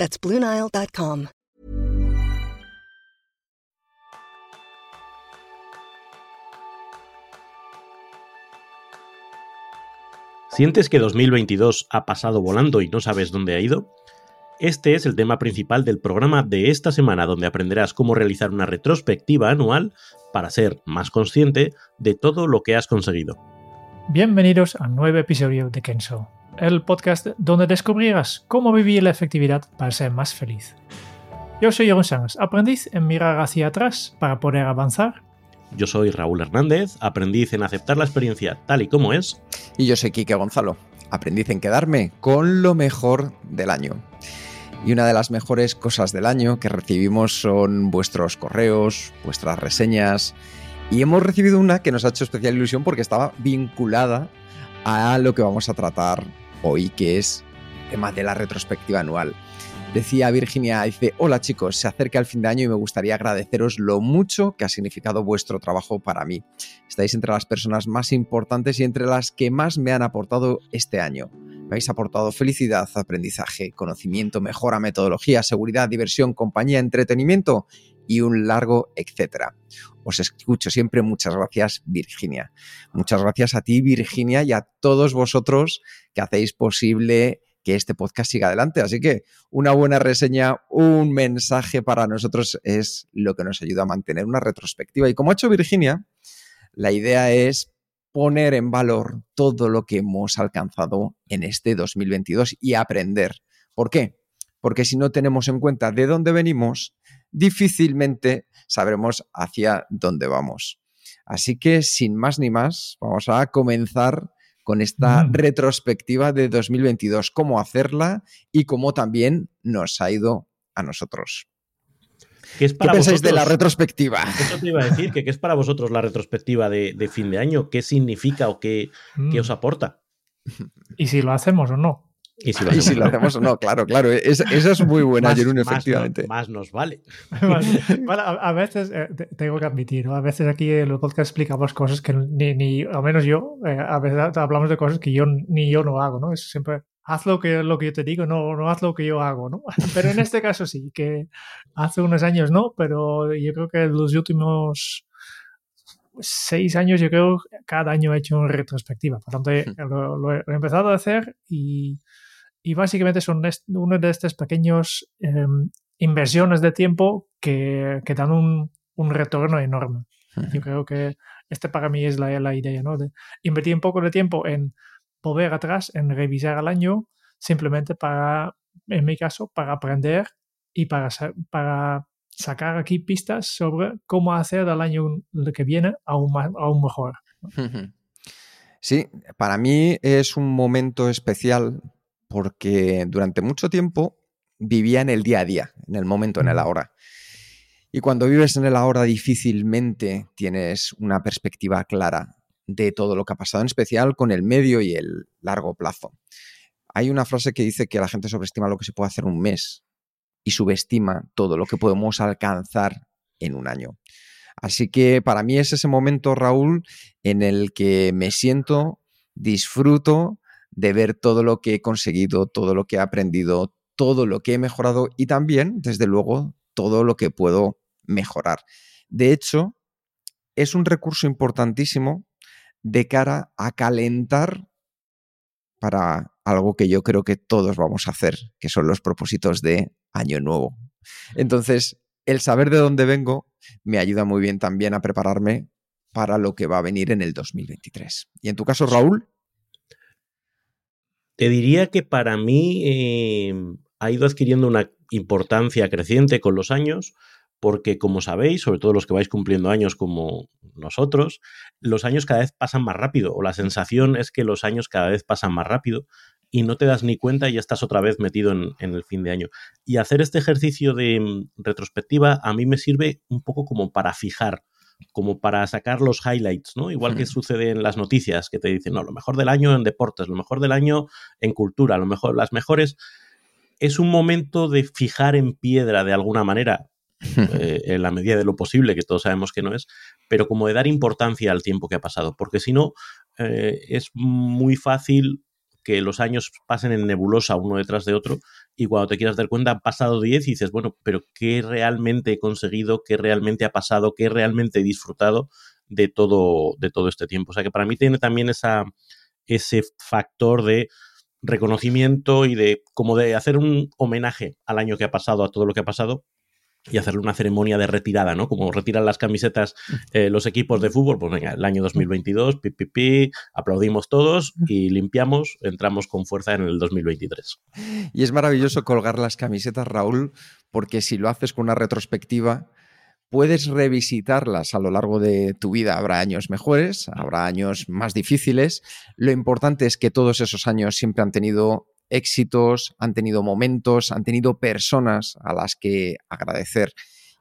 That's BlueNile.com. ¿Sientes que 2022 ha pasado volando y no sabes dónde ha ido? Este es el tema principal del programa de esta semana, donde aprenderás cómo realizar una retrospectiva anual para ser más consciente de todo lo que has conseguido. Bienvenidos a un nuevo episodio de Kenso, el podcast donde descubrirás cómo vivir la efectividad para ser más feliz. Yo soy Jeroen Sanz, aprendiz en mirar hacia atrás para poder avanzar. Yo soy Raúl Hernández, aprendiz en aceptar la experiencia tal y como es. Y yo soy Quique Gonzalo, aprendiz en quedarme con lo mejor del año. Y una de las mejores cosas del año que recibimos son vuestros correos, vuestras reseñas. Y hemos recibido una que nos ha hecho especial ilusión porque estaba vinculada a lo que vamos a tratar hoy, que es el tema de la retrospectiva anual. Decía Virginia, dice, hola chicos, se acerca el fin de año y me gustaría agradeceros lo mucho que ha significado vuestro trabajo para mí. Estáis entre las personas más importantes y entre las que más me han aportado este año. Me habéis aportado felicidad, aprendizaje, conocimiento, mejora, metodología, seguridad, diversión, compañía, entretenimiento y un largo etcétera. Os escucho siempre. Muchas gracias, Virginia. Muchas gracias a ti, Virginia, y a todos vosotros que hacéis posible que este podcast siga adelante. Así que una buena reseña, un mensaje para nosotros es lo que nos ayuda a mantener una retrospectiva. Y como ha hecho Virginia, la idea es poner en valor todo lo que hemos alcanzado en este 2022 y aprender. ¿Por qué? Porque si no tenemos en cuenta de dónde venimos, difícilmente sabremos hacia dónde vamos. Así que sin más ni más, vamos a comenzar con esta mm. retrospectiva de 2022, cómo hacerla y cómo también nos ha ido a nosotros. ¿Qué, pensáis de la retrospectiva? Eso te iba a decir, que ¿qué es para vosotros la retrospectiva de, fin de año? ¿Qué significa o qué, qué mm. os aporta? ¿Y si lo hacemos o no? Y si lo, hacemos, o no, claro, claro. esa es muy buena, Jerún, efectivamente. Más, nos vale. bueno, a, veces, eh, tengo que admitir, a veces aquí en el podcast explicamos cosas que ni, ni al menos yo, eh, a veces hablamos de cosas que yo ni yo no hago, ¿no? Es siempre, haz lo que, lo que yo te digo, no, no haz lo que yo hago, ¿no? Pero en este caso sí, que hace unos años no, pero yo creo que los últimos seis años, yo creo, cada año he hecho una retrospectiva. Por tanto, lo he empezado a hacer y y básicamente son uno de estos pequeños em, inversiones de tiempo que, que dan un, un, retorno enorme. Yo creo que este para mí es la, la idea, ¿no? De invertir un poco de tiempo en volver atrás, en revisar el año, simplemente para, en mi caso, para aprender y para, para sacar aquí pistas sobre cómo hacer el año que viene aún, más, aún mejor. Sí, para mí es un momento especial porque durante mucho tiempo vivía en el día a día, en el momento, en el ahora. Y cuando vives en el ahora difícilmente tienes una perspectiva clara de todo lo que ha pasado, en especial con el medio y el largo plazo. Hay una frase que dice que la gente sobreestima lo que se puede hacer en un mes y subestima todo lo que podemos alcanzar en un año. Así que para mí es ese momento, Raúl, en el que me siento, disfruto de ver todo lo que he conseguido, todo lo que he aprendido, todo lo que he mejorado y también, desde luego, todo lo que puedo mejorar. De hecho, es un recurso importantísimo de cara a calentar para algo que yo creo que todos vamos a hacer, que son los propósitos de Año Nuevo. Entonces, el saber de dónde vengo me ayuda muy bien también a prepararme para lo que va a venir en el 2023. Y en tu caso, Raúl. Te diría que para mí em, ha ido adquiriendo una importancia creciente con los años, porque como sabéis, sobre todo los que vais cumpliendo años como nosotros, los años cada vez pasan más rápido, o la sensación es que los años cada vez pasan más rápido. y no te das ni cuenta y ya estás otra vez metido en, el fin de año. Y hacer este ejercicio de mm, retrospectiva a mí me sirve un poco como para fijar, como para sacar los highlights, ¿no? Igual que sucede en las noticias, que te dicen, no, lo mejor del año en deportes, lo mejor del año en cultura, lo mejor, las mejores. Es un momento de fijar en piedra de alguna manera, eh, en la medida de lo posible, que todos sabemos que no es, pero como de dar importancia al tiempo que ha pasado, porque si no, eh, es muy fácil que los años pasen en nebulosa uno detrás de otro y cuando te quieras dar cuenta han pasado 10 y dices, bueno, pero ¿qué realmente he conseguido? ¿Qué realmente ha pasado? ¿Qué realmente he disfrutado de todo, de todo este tiempo? O sea que para mí tiene también esa, ese factor de reconocimiento y de como de hacer un homenaje al año que ha pasado, a todo lo que ha pasado, y hacerle una ceremonia de retirada, ¿no? Como retiran las camisetas eh, los equipos de fútbol, pues venga, el año 2022, pi, pi, pi, aplaudimos todos y limpiamos, entramos con fuerza en el 2023. Y es maravilloso colgar las camisetas, Raúl, porque si lo haces con una retrospectiva, puedes revisitarlas a lo largo de tu vida. Habrá años mejores, habrá años más difíciles. Lo importante es que todos esos años siempre han tenido éxitos, han tenido momentos, han tenido personas a las que agradecer.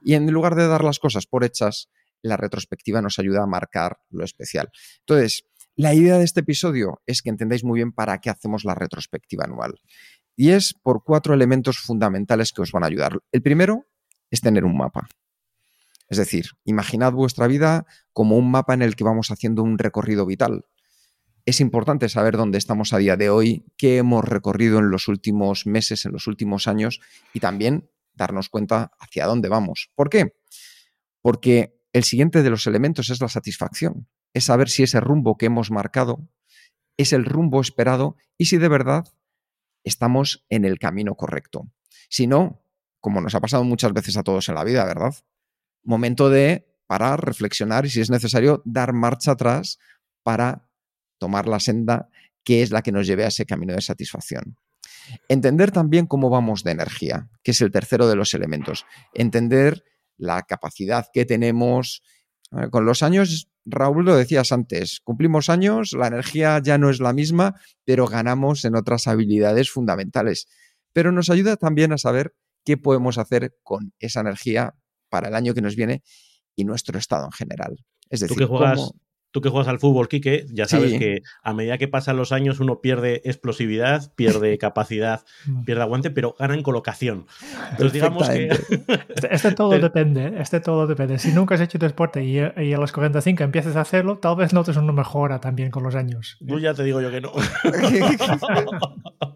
Y en lugar de dar las cosas por hechas, la retrospectiva nos ayuda a marcar lo especial. Entonces, la idea de este episodio es que entendáis muy bien para qué hacemos la retrospectiva anual. Y es por cuatro elementos fundamentales que os van a ayudar. El primero es tener un mapa. Es decir, imaginad vuestra vida como un mapa en el que vamos haciendo un recorrido vital es importante saber dónde estamos a día de hoy, qué hemos recorrido en los últimos meses, en los últimos años y también darnos cuenta hacia dónde vamos. ¿Por qué? Porque el siguiente de los elementos es la satisfacción, es saber si ese rumbo que hemos marcado es el rumbo esperado y si de verdad estamos en el camino correcto. Si no, como nos ha pasado muchas veces a todos en la vida, ¿verdad? Momento de parar, reflexionar y si es necesario dar marcha atrás para tomar la senda que es la que nos lleve a ese camino de satisfacción. Entender también cómo vamos de energía, que es el tercero de los elementos. Entender la capacidad que tenemos. Con los años, Raúl lo decías antes, cumplimos años, la energía ya no es la misma, pero ganamos en otras habilidades fundamentales. Pero nos ayuda también a saber qué podemos hacer con esa energía para el año que nos viene y nuestro estado en general. Es decir, cómo tú que juegas al fútbol, Quique, ya sabes que a medida que pasan los años uno pierde explosividad, pierde capacidad, mm. pierde aguante, pero gana en colocación. Entonces digamos que... Este, este, todo depende, ¿eh? este todo depende. Si nunca has hecho deporte y, y, a los 45 empiezas a hacerlo, tal vez notes una mejora también con los años. Tú ya te digo yo que no.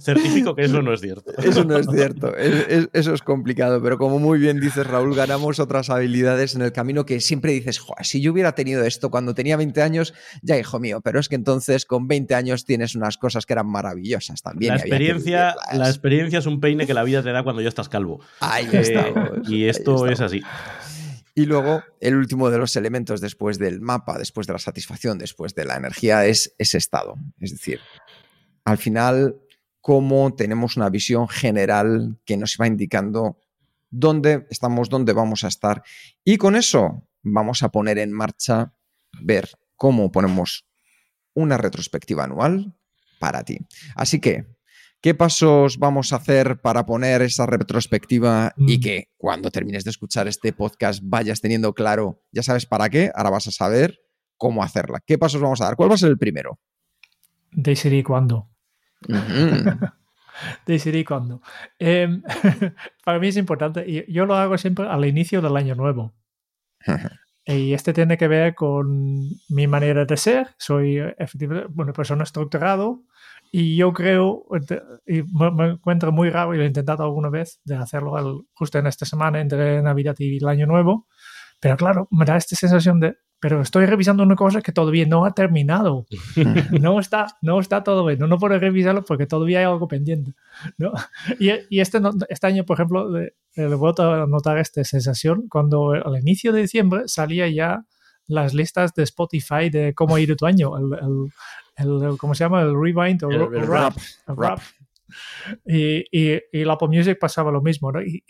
Certifico que eso no es cierto. Eso no es cierto. eso es complicado. Pero como muy bien dices, Raúl, ganamos otras habilidades en el camino que siempre dices, si yo hubiera tenido esto cuando tenía 20 años, ya hijo mío. Pero es que entonces con 20 años tienes unas cosas que eran maravillosas también. La, experiencia, la experiencia es un peine que la vida te da cuando ya estás calvo. Ahí eh, Y esto es así. Y luego, el último de los elementos después del mapa, después de la satisfacción, después de la energía, es ese estado. Es decir, al final cómo tenemos una visión general que nos va indicando dónde estamos, dónde vamos a estar. Y con eso vamos a poner en marcha, ver cómo ponemos una retrospectiva anual para ti. Así que, ¿qué pasos vamos a hacer para poner esa retrospectiva y mm. que cuando termines de escuchar este podcast vayas teniendo claro, ya sabes para qué, ahora vas a saber cómo hacerla? ¿Qué pasos vamos a dar? ¿Cuál va a ser el primero? Decidir cuándo. Decidir cuándo. Em, para mí es importante, y yo lo hago siempre al inicio del año nuevo. y este tiene que ver con mi manera de ser. Soy efectivamente una persona estructurado y yo creo, y me, encuentro muy raro, y lo he intentado alguna vez, de hacerlo justo en esta semana entre Navidad y el Año Nuevo. Pero claro, me da esta sensación de, pero estoy revisando una cosa que todavía no ha terminado. no, está, no está todo bien. No, puedo revisarlo porque todavía hay algo pendiente. ¿no? Y, y este, este, año, por ejemplo, le, le voy a notar esta sensación cuando al inicio de diciembre salía ya las listas de Spotify de cómo ha ido tu año. El, el, ¿Cómo se llama? El rewind o el, rap. rap. Y, y, y, la Apple Music pasaba lo mismo, ¿no? Y,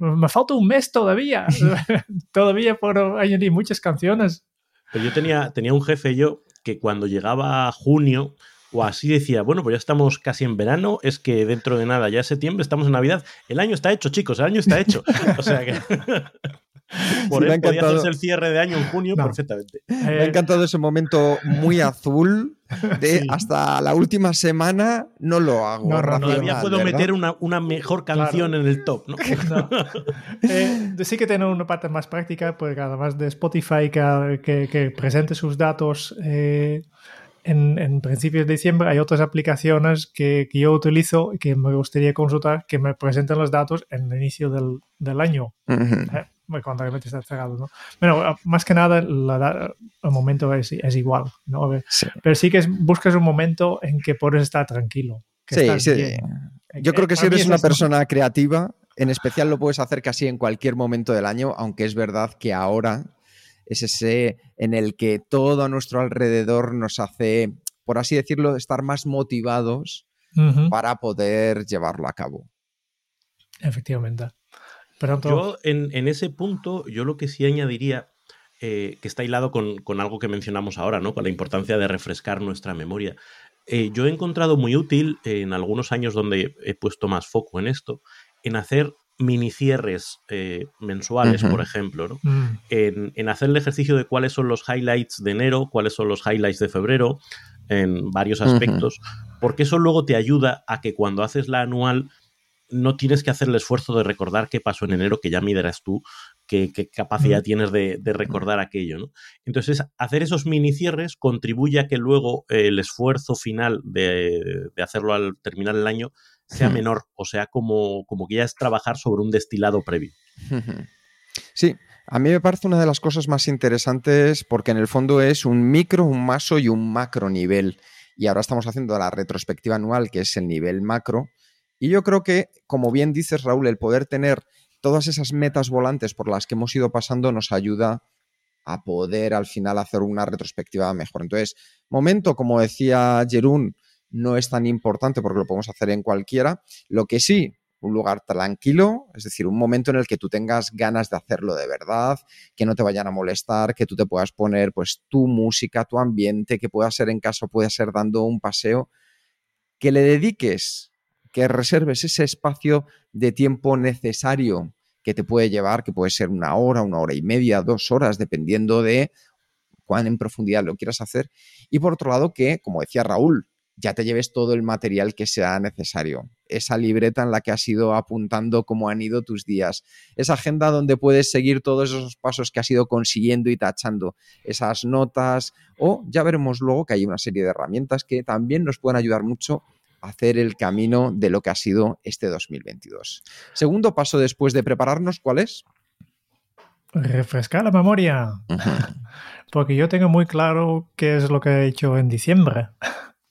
me falta un mes todavía, todavía por añadir muchas canciones. Pero yo tenía, tenía un jefe yo que cuando llegaba junio o así decía, bueno, pues ya estamos casi en verano, es que dentro de nada, ya es septiembre, estamos en Navidad, el año está hecho, chicos, el año está hecho. O sea que... Por sí, podía hacerse el cierre de año en junio perfectamente. Me ha encantado ese momento muy azul de hasta la última semana no lo hago. No, todavía puedo meter una, una, mejor canción en el top. ¿no? eh, sí que tiene una parte más práctica, porque además de Spotify que, que, que presente sus datos eh, en, en, principios de diciembre, hay otras aplicaciones que, que, yo utilizo y que me gustaría consultar que me presenten los datos en el inicio del, del año. eh, cuando realmente está cerrado, ¿no? Bueno, más que nada la, el momento es, es igual, ¿no? Sí. Pero sí que es, buscas un momento en que puedes estar tranquilo. sí, sí. Yo creo que si eres una persona creativa, en especial lo puedes hacer casi en cualquier momento del año, aunque es verdad que ahora es ese en el que todo a nuestro alrededor nos hace, por así decirlo, estar más motivados uh -huh. para poder llevarlo a cabo. Efectivamente. Yo en, en, ese punto, yo lo que sí añadiría, eh, que está hilado con, con, algo que mencionamos ahora, ¿no? Con la importancia de refrescar nuestra memoria. Eh, yo he encontrado muy útil en algunos años donde he puesto más foco en esto, en hacer mini cierres eh, mensuales, uh -huh. por ejemplo, ¿no? mm. en, en, hacer el ejercicio de cuáles son los highlights de enero, cuáles son los highlights de febrero, en varios aspectos, uh -huh. porque eso luego te ayuda a que cuando haces la anual no tienes que hacer el esfuerzo de recordar qué pasó en enero, que ya miderás tú qué, qué capacidad tienes de, de, recordar aquello. ¿no? Entonces, hacer esos mini cierres contribuye a que luego eh, el esfuerzo final de, de, hacerlo al terminar el año sea menor, o sea, como, como que ya es trabajar sobre un destilado previo. Sí, a mí me parece una de las cosas más interesantes porque en el fondo es un micro, un maso y un macro nivel. Y ahora estamos haciendo la retrospectiva anual, que es el nivel macro, y yo creo que, como bien dices, Raúl, el poder tener todas esas metas volantes por las que hemos ido pasando nos ayuda a poder al final hacer una retrospectiva mejor. Entonces, momento, como decía Jerún, no es tan importante porque lo podemos hacer en cualquiera. Lo que sí, un lugar tranquilo, es decir, un momento en el que tú tengas ganas de hacerlo de verdad, que no te vayan a molestar, que tú te puedas poner pues tu música, tu ambiente, que pueda ser en casa, pueda ser dando un paseo, que le dediques que reserves ese espacio de tiempo necesario que te puede llevar, que puede ser una hora, una hora y media, dos horas, dependiendo de cuán en profundidad lo quieras hacer. Y por otro lado, que, como decía Raúl, ya te lleves todo el material que sea necesario. Esa libreta en la que has ido apuntando cómo han ido tus días. Esa agenda donde puedes seguir todos esos pasos que has ido consiguiendo y tachando. Esas notas. O ya veremos luego que hay una serie de herramientas que también nos pueden ayudar mucho hacer el camino de lo que ha sido este 2022. Segundo paso después de prepararnos, ¿cuál es? Refrescar la memoria. Uh -huh. Porque yo tengo muy claro qué es lo que he hecho en diciembre.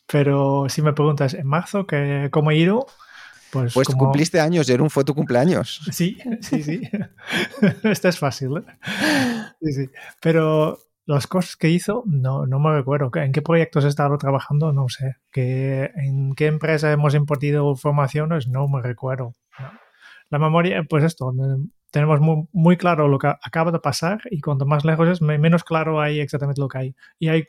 Pero si me preguntas en marzo que, cómo he ido, pues, pues como... cumpliste años, Jerón, fue tu cumpleaños. Sí, sí, sí. Esto es fácil. ¿eh? Sí, sí. Pero las cosas que hizo, no, no me recuerdo. ¿En qué proyectos he estado trabajando? No sé. ¿Qué, ¿En qué empresa hemos impartido formaciones? No me recuerdo. ¿no? La memoria, pues esto, tenemos muy, muy, claro lo que acaba de pasar y cuanto más lejos es, menos claro hay exactamente lo que hay. Y hay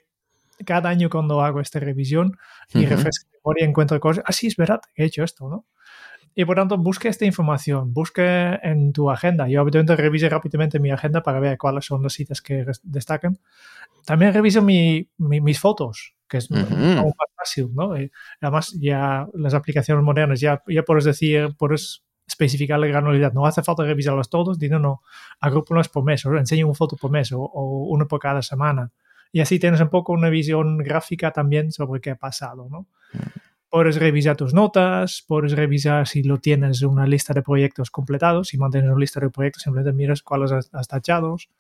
cada año cuando hago esta revisión y uh -huh. refresco la memoria encuentro cosas, ah, sí, es verdad, he hecho esto, ¿no? Y por tanto, busque esta información, busque en tu agenda. Yo habitualmente revise rápidamente mi agenda para ver cuáles son las citas que destacan. También reviso mi, mi, mis fotos, que es uh -huh. aún más fácil, ¿no? Y además, ya las aplicaciones modernas, ya, ya puedes decir, puedes especificar la granularidad. No hace falta revisarlas todos, no, no, agrupalas por mes, o enseño una foto por mes, o, o una por cada semana. Y así tienes un poco una visión gráfica también sobre qué ha pasado, ¿no? Uh -huh puedes revisar tus notas, puedes revisar si lo tienes una lista de proyectos completados, si mantienes una lista de proyectos, simplemente miras cuáles has, has tachados.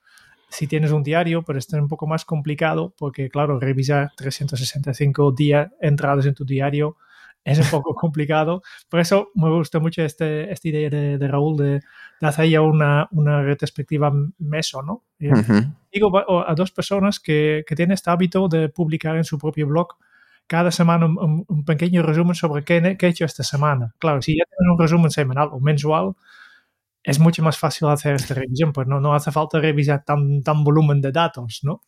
Si tienes un diario, pero es un poco más complicado porque, claro, revisar 365 días entradas en tu diario es un poco complicado. Por eso me gusta mucho este, esta idea de, de Raúl de, de, hacer ya una, una retrospectiva meso, ¿no? Uh -huh. Digo a dos personas que, que tienen este hábito de publicar en su propio blog cada semana un, un, pequeño resumen sobre qué, qué, he hecho esta semana. Claro, si ya tienes un resumen semanal o mensual, es mucho más fácil hacer esta revisión, pues no, no hace falta revisar tan, tan volumen de datos, ¿no?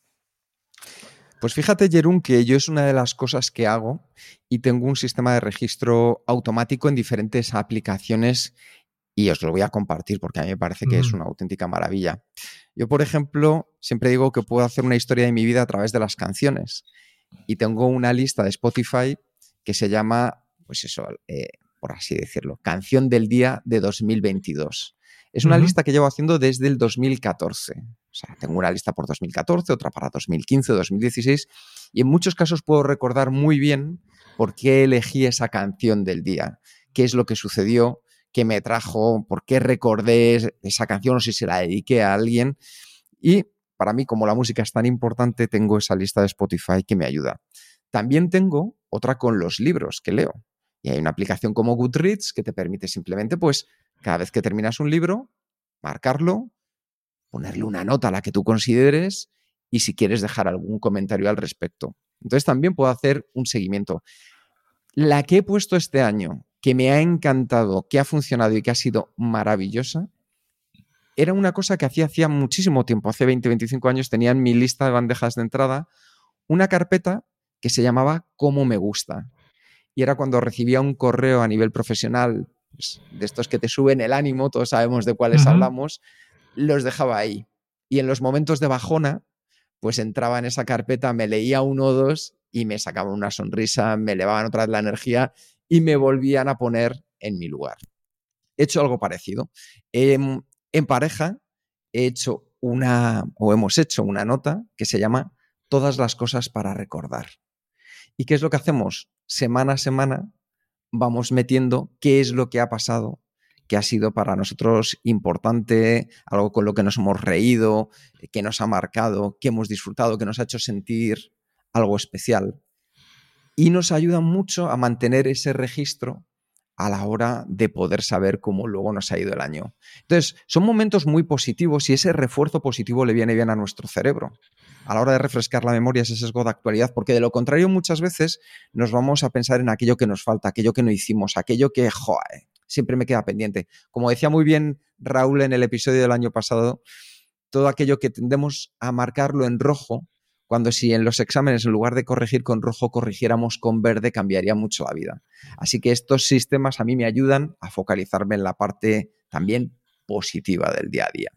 Pues fíjate, Jerún, que yo es una de las cosas que hago y tengo un sistema de registro automático en diferentes aplicaciones y os lo voy a compartir porque a mí me parece que es una auténtica maravilla. Yo, por ejemplo, siempre digo que puedo hacer una historia de mi vida a través de las canciones y tengo una lista de Spotify que se llama, pues eso, eh, por así decirlo, Canción del Día de 2022. Es una lista que llevo haciendo desde el 2014. O sea, tengo una lista por 2014, otra para 2015, 2016, y en muchos casos puedo recordar muy bien por qué elegí esa canción del día, qué es lo que sucedió, qué me trajo, por qué recordé esa canción o si se la dediqué a alguien. Y para mí, como la música es tan importante, tengo esa lista de Spotify que me ayuda. También tengo otra con los libros que leo. Y hay una aplicación como Goodreads que te permite simplemente, pues, cada vez que terminas un libro, marcarlo, ponerle una nota a la que tú consideres y si quieres dejar algún comentario al respecto. Entonces también puedo hacer un seguimiento. La que he puesto este año, que me ha encantado, que ha funcionado y que ha sido maravillosa, era una cosa que hacía hacía muchísimo tiempo, hace 20, 25 años, tenía en mi lista de bandejas de entrada una carpeta que se llamaba Cómo me gusta. Y era cuando recibía un correo a nivel profesional pues, de estos que te suben el ánimo, todos sabemos de cuáles hablamos, los dejaba ahí. Y en los momentos de bajona, pues entraba en esa carpeta, me leía uno o dos y me sacaban una sonrisa, me elevaban otra vez la energía y me volvían a poner en mi lugar. He hecho algo parecido. En pareja he hecho una, o hemos hecho una nota que se llama Todas las cosas para recordar. ¿Y qué es lo que hacemos? Semana a semana vamos metiendo qué es lo que ha pasado, que ha sido para nosotros importante, algo con lo que nos hemos reído, que nos ha marcado, que hemos disfrutado, que nos ha hecho sentir algo especial. Y nos ayuda mucho a mantener ese registro a la hora de poder saber cómo luego nos ha ido el año. Entonces, son momentos muy positivos y ese refuerzo positivo le viene bien a nuestro cerebro a la hora de refrescar la memoria ese sesgo de actualidad, porque de lo contrario muchas veces nos vamos a pensar en aquello que nos falta, aquello que no hicimos, aquello que, joder, siempre me queda pendiente. Como decía muy bien Raúl en el episodio del año pasado, todo aquello que tendemos a marcarlo en rojo, cuando si en los exámenes en lugar de corregir con rojo corrigiéramos con verde cambiaría mucho la vida. Así que estos sistemas a mí me ayudan a focalizarme en la parte también positiva del día a día.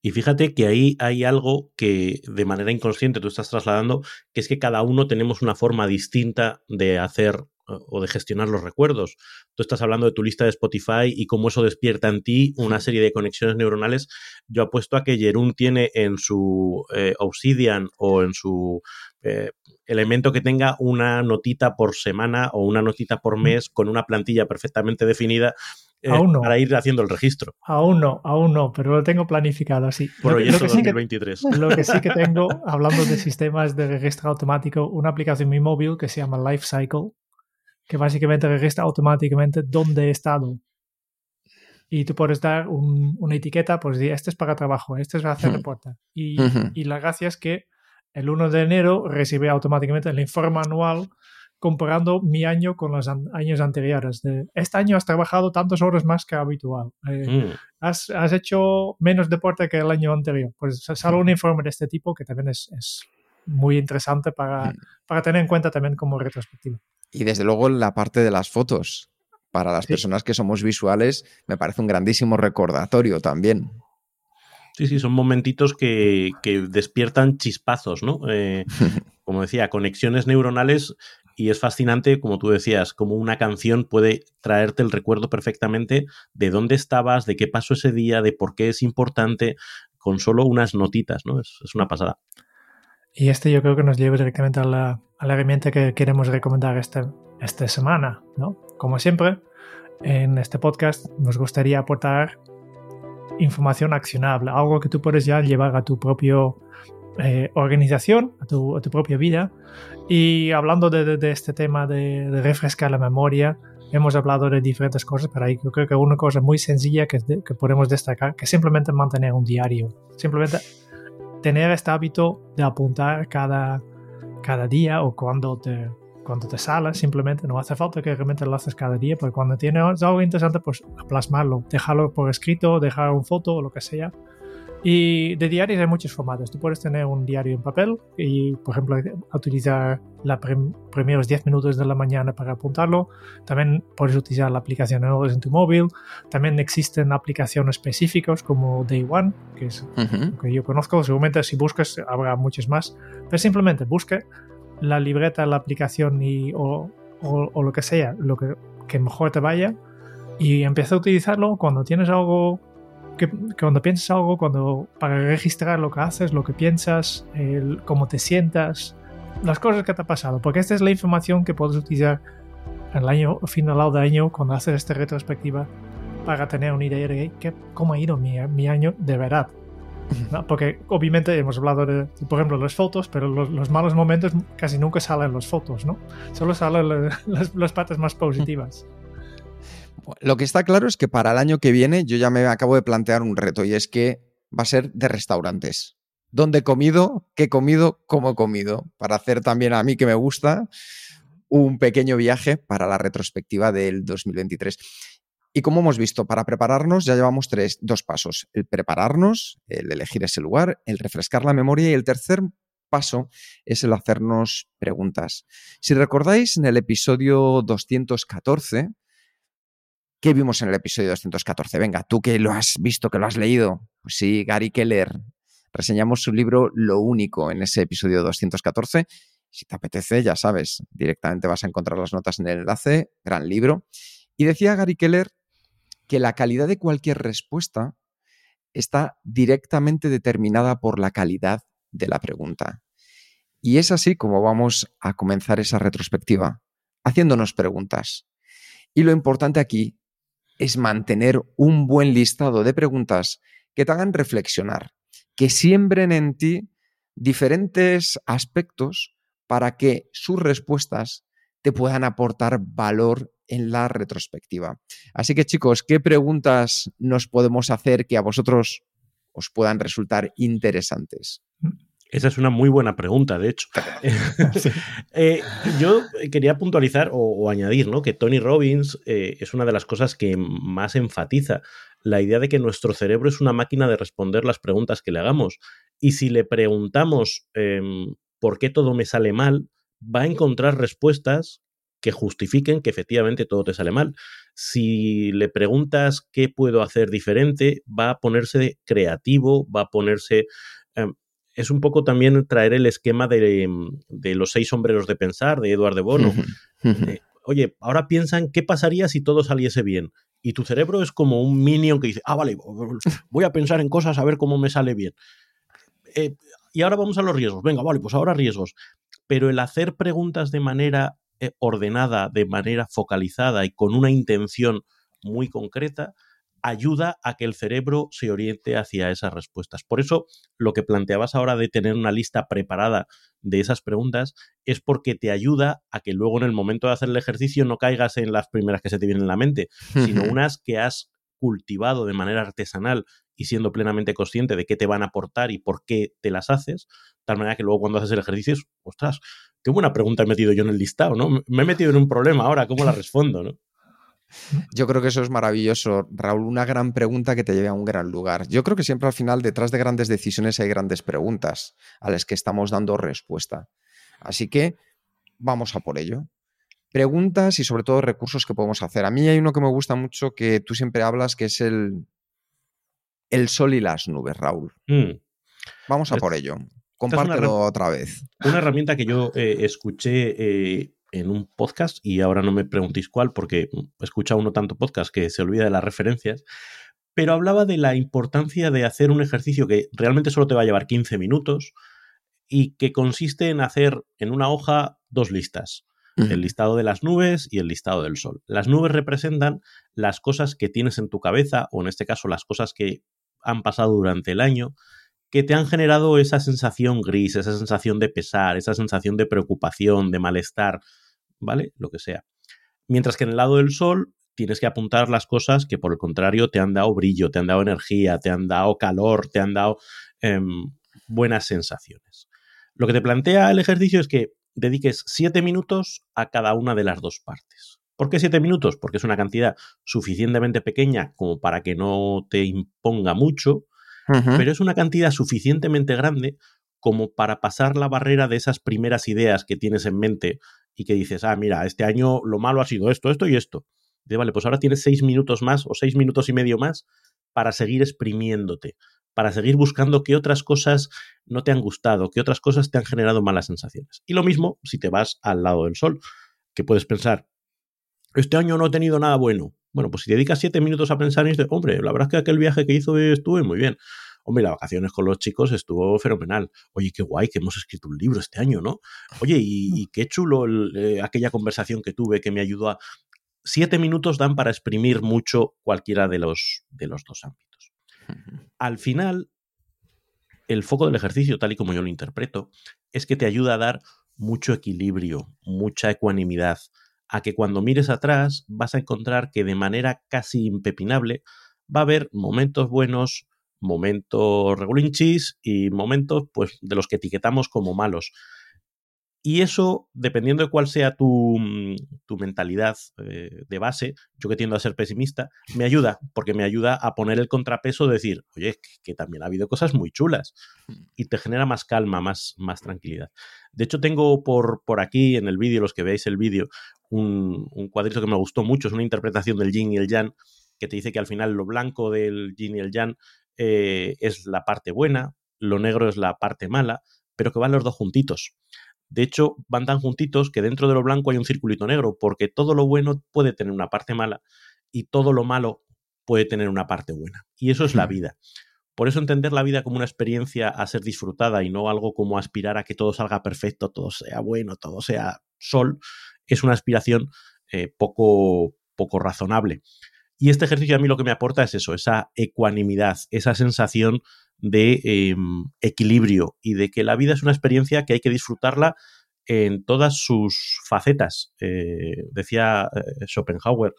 Y fíjate que ahí hay algo que de manera inconsciente tú estás trasladando, que es que cada uno tenemos una forma distinta de hacer o de gestionar los recuerdos. Tú estás hablando de tu lista de Spotify y cómo eso despierta en ti una serie de conexiones neuronales. Yo apuesto a que Jerún tiene en su eh, Obsidian o en su eh, elemento que tenga una notita por semana o una notita por mes con una plantilla perfectamente definida eh, para ir haciendo el registro. Aún no, aún no, pero lo tengo planificado así. Proyecto lo que, 2023. Sí que, lo que sí que tengo, hablando de sistemas de registro automático, una aplicación en mi móvil que se llama Life Cycle, que básicamente registra automáticamente dónde he estado. Y tú puedes dar una etiqueta, pues este es para trabajo, este es para hacer reporte. Y, y la gracia es que el 1 de enero recibe automáticamente el informe anual comparando mi año con los años anteriores. De, este año has trabajado tantas horas más que habitual. Eh, mm. has, has, hecho menos deporte que el año anterior. Pues sale un informe de este tipo que también es, es muy interesante para, mm. para, tener en cuenta también como retrospectiva. Y desde luego la parte de las fotos. Para las personas que somos visuales, me parece un grandísimo recordatorio también. Sí, sí, son momentitos que, que despiertan chispazos, ¿no? Eh, como decía, conexiones neuronales y es fascinante, como tú decías, como una canción puede traerte el recuerdo perfectamente de dónde estabas, de qué pasó ese día, de por qué es importante, con solo unas notitas, ¿no? Es, una pasada. Y este yo creo que nos lleva directamente a la, herramienta que queremos recomendar esta, esta semana, ¿no? Como siempre, en este podcast nos gustaría aportar información accionable, algo que tú puedes ya llevar a tu propio eh, organización, a tu, propia vida. Y hablando de, este tema de, refrescar la memoria, hemos hablado de diferentes cosas, pero ahí yo creo que una cosa muy sencilla que, que podemos destacar, que simplemente mantener un diario. Simplemente tener este hábito de apuntar cada, cada día o cuando te, cuando te sale, simplemente. No hace falta que realmente lo haces cada día, pero cuando tienes algo interesante, pues plasmarlo, dejarlo por escrito, dejar una foto o lo que sea Y de diarios hay muchos formatos. Tú puedes tener un diario en papel y, por ejemplo, utilizar los primeros 10 minutos de la mañana para apuntarlo. También puedes utilizar la aplicación en tu móvil. También existen aplicaciones específicas como Day One, que es lo que yo conozco. Seguramente si buscas habrá muchas más. Pero simplemente busque la libreta, la aplicación y, o, o, lo que sea, lo que, que mejor te vaya y empieza a utilizarlo cuando tienes algo que, cuando piensas algo, cuando para registrar lo que haces, lo que piensas, el, cómo te sientas, las cosas que te ha pasado, porque esta es la información que puedes utilizar el año final de año cuando haces esta retrospectiva para tener una idea de cómo ha ido mi, mi año de verdad. Porque obviamente hemos hablado de, por ejemplo, las fotos, pero los, malos momentos casi nunca salen en las fotos, ¿no? Solo salen las, las partes más positivas. Lo que está claro es que para el año que viene yo ya me acabo de plantear un reto y es que va a ser de restaurantes. ¿Dónde he comido? ¿Qué he comido? ¿Cómo he comido? Para hacer también a mí que me gusta un pequeño viaje para la retrospectiva del 2023. Y como hemos visto, para prepararnos ya llevamos tres, dos pasos. El prepararnos, el elegir ese lugar, el refrescar la memoria y el tercer paso es el hacernos preguntas. Si recordáis, en el episodio 214 ¿Qué vimos en el episodio 214? Venga, tú que lo has visto, que lo has leído. Pues sí, Gary Keller. Reseñamos su libro Lo Único en ese episodio 214. Si te apetece, ya sabes, directamente vas a encontrar las notas en el enlace. Gran libro. Y decía Gary Keller que la calidad de cualquier respuesta está directamente determinada por la calidad de la pregunta. Y es así como vamos a comenzar esa retrospectiva, haciéndonos preguntas. Y lo importante aquí es mantener un buen listado de preguntas que te hagan reflexionar, que siembren en ti diferentes aspectos para que sus respuestas te puedan aportar valor en la retrospectiva. Así que chicos, ¿qué preguntas nos podemos hacer que a vosotros os puedan resultar interesantes? Esa es una muy buena pregunta, de hecho. Eh, yo quería puntualizar o, añadir ¿no? que Tony Robbins eh, es una de las cosas que más enfatiza la idea de que nuestro cerebro es una máquina de responder las preguntas que le hagamos. Y si le preguntamos em, por qué todo me sale mal, va a encontrar respuestas que justifiquen que efectivamente todo te sale mal. Si le preguntas qué puedo hacer diferente, va a ponerse creativo, va a ponerse em, es un poco también traer el esquema de, los seis sombreros de pensar de Eduardo de Bono. Oye, ahora piensan qué pasaría si todo saliese bien. Y tu cerebro es como un minion que dice, ah, vale, voy a pensar en cosas a ver cómo me sale bien. Eh, y ahora vamos a los riesgos. Venga, vale, pues ahora riesgos. Pero el hacer preguntas de manera eh, ordenada, de manera focalizada y con una intención muy concreta, ayuda a que el cerebro se oriente hacia esas respuestas. Por eso, lo que planteabas ahora de tener una lista preparada de esas preguntas es porque te ayuda a que luego en el momento de hacer el ejercicio no caigas en las primeras que se te vienen en la mente, sino unas que has cultivado de manera artesanal y siendo plenamente consciente de qué te van a aportar y por qué te las haces, de tal manera que luego cuando haces el ejercicio, ostras, qué buena pregunta he metido yo en el listado, ¿no? Me he metido en un problema ahora, ¿cómo la respondo, no? Yo creo que eso es maravilloso, Raúl. Una gran pregunta que te lleve a un gran lugar. Yo creo que siempre al final, detrás de grandes decisiones, hay grandes preguntas a las que estamos dando respuesta. Así que vamos a por ello. Preguntas y sobre todo recursos que podemos hacer. A mí hay uno que me gusta mucho que tú siempre hablas, que es el, el sol y las nubes, Raúl. Mm. Vamos a por ello. Compártelo otra vez. Una herramienta que yo eh, escuché eh, en un podcast y ahora no me preguntéis cuál porque escucha uno tanto podcast que se olvida de las referencias, pero hablaba de la importancia de hacer un ejercicio que realmente solo te va a llevar 15 minutos y que consiste en hacer en una hoja dos listas. El listado de las nubes y el listado del sol. Las nubes representan las cosas que tienes en tu cabeza, o en este caso las cosas que han pasado durante el año, que te han generado esa sensación gris, esa sensación de pesar, esa sensación de preocupación, de malestar, ¿vale? Lo que sea. Mientras que en el lado del sol tienes que apuntar las cosas que por el contrario te han dado brillo, te han dado energía, te han dado calor, te han dado em, buenas sensaciones. Lo que te plantea el ejercicio es que dediques siete minutos a cada una de las dos partes. ¿Por qué siete minutos? Porque es una cantidad suficientemente pequeña como para que no te imponga mucho pero es una cantidad suficientemente grande como para pasar la barrera de esas primeras ideas que tienes en mente y que dices, ah, mira, este año lo malo ha sido esto, esto y esto. De, vale, pues ahora tienes seis minutos más o seis minutos y medio más para seguir exprimiéndote, para seguir buscando qué otras cosas no te han gustado, qué otras cosas te han generado malas sensaciones. Y lo mismo si te vas al lado del sol, que puedes pensar, este año no he tenido nada bueno. Bueno, pues si dedicas siete minutos a pensar y dices, hombre, la verdad es que aquel viaje que hizo estuve muy bien. Hombre, las vacaciones con los chicos estuvo fenomenal. Oye, qué guay que hemos escrito un libro este año, ¿no? Oye, y, qué chulo eh, aquella conversación que tuve que me ayudó a... Siete minutos dan para exprimir mucho cualquiera de los, de los dos ámbitos. Al final, el foco del ejercicio, tal y como yo lo interpreto, es que te ayuda a dar mucho equilibrio, mucha ecuanimidad, a que cuando mires atrás vas a encontrar que de manera casi impepinable va a haber momentos buenos, momentos regulinchis y momentos pues de los que etiquetamos como malos. Y eso, dependiendo de cuál sea tu, mm, mentalidad eh, de base, yo que tiendo a ser pesimista, me ayuda, porque me ayuda a poner el contrapeso de decir, oye, que, también ha habido cosas muy chulas. Hmm. Y te genera más calma, más, más tranquilidad. De hecho, tengo por, por aquí en el vídeo, los que veáis el vídeo, un, un, cuadrito que me gustó mucho, es una interpretación del yin y el yang, que te dice que al final lo blanco del yin y el yang eh, es la parte buena, lo negro es la parte mala, pero que van los dos juntitos. De hecho, van tan juntitos que dentro de lo blanco hay un circulito negro, porque todo lo bueno puede tener una parte mala y todo lo malo puede tener una parte buena. Y eso es la vida. Por eso entender la vida como una experiencia a ser disfrutada y no algo como aspirar a que todo salga perfecto, todo sea bueno, todo sea sol, es una aspiración eh, poco, poco razonable. Y este ejercicio a mí lo que me aporta es eso, esa ecuanimidad, esa sensación de em, equilibrio y de que la vida es una experiencia que hay que disfrutarla en todas sus facetas. Eh, decía eh, Schopenhauer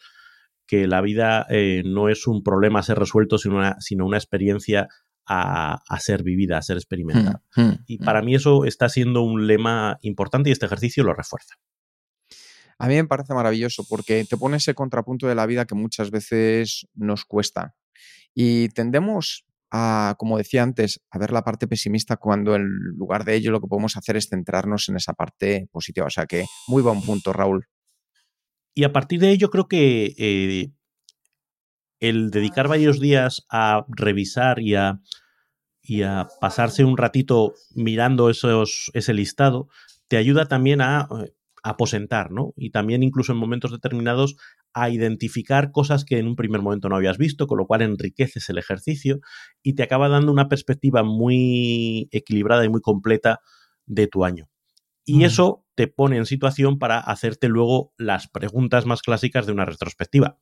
que la vida eh, no es un problema a ser resuelto, sino una, sino una experiencia a, ser vivida, a ser experimentada. Hmm, hmm, y para hmm. mí eso está siendo un lema importante y este ejercicio lo refuerza. A mí me parece maravilloso porque te pone ese contrapunto de la vida que muchas veces nos cuesta. Y tendemos a, como decía antes, a ver la parte pesimista cuando en lugar de ello lo que podemos hacer es centrarnos en esa parte positiva. O sea que muy buen punto, Raúl. Y a partir de ello creo que eh, el dedicar varios días a revisar y a, y a pasarse un ratito mirando esos, ese listado te ayuda también a eh, aposentar, ¿no? Y también incluso en momentos determinados a identificar cosas que en un primer momento no habías visto, con lo cual enriqueces el ejercicio y te acaba dando una perspectiva muy equilibrada y muy completa de tu año. Y mm. eso te pone en situación para hacerte luego las preguntas más clásicas de una retrospectiva.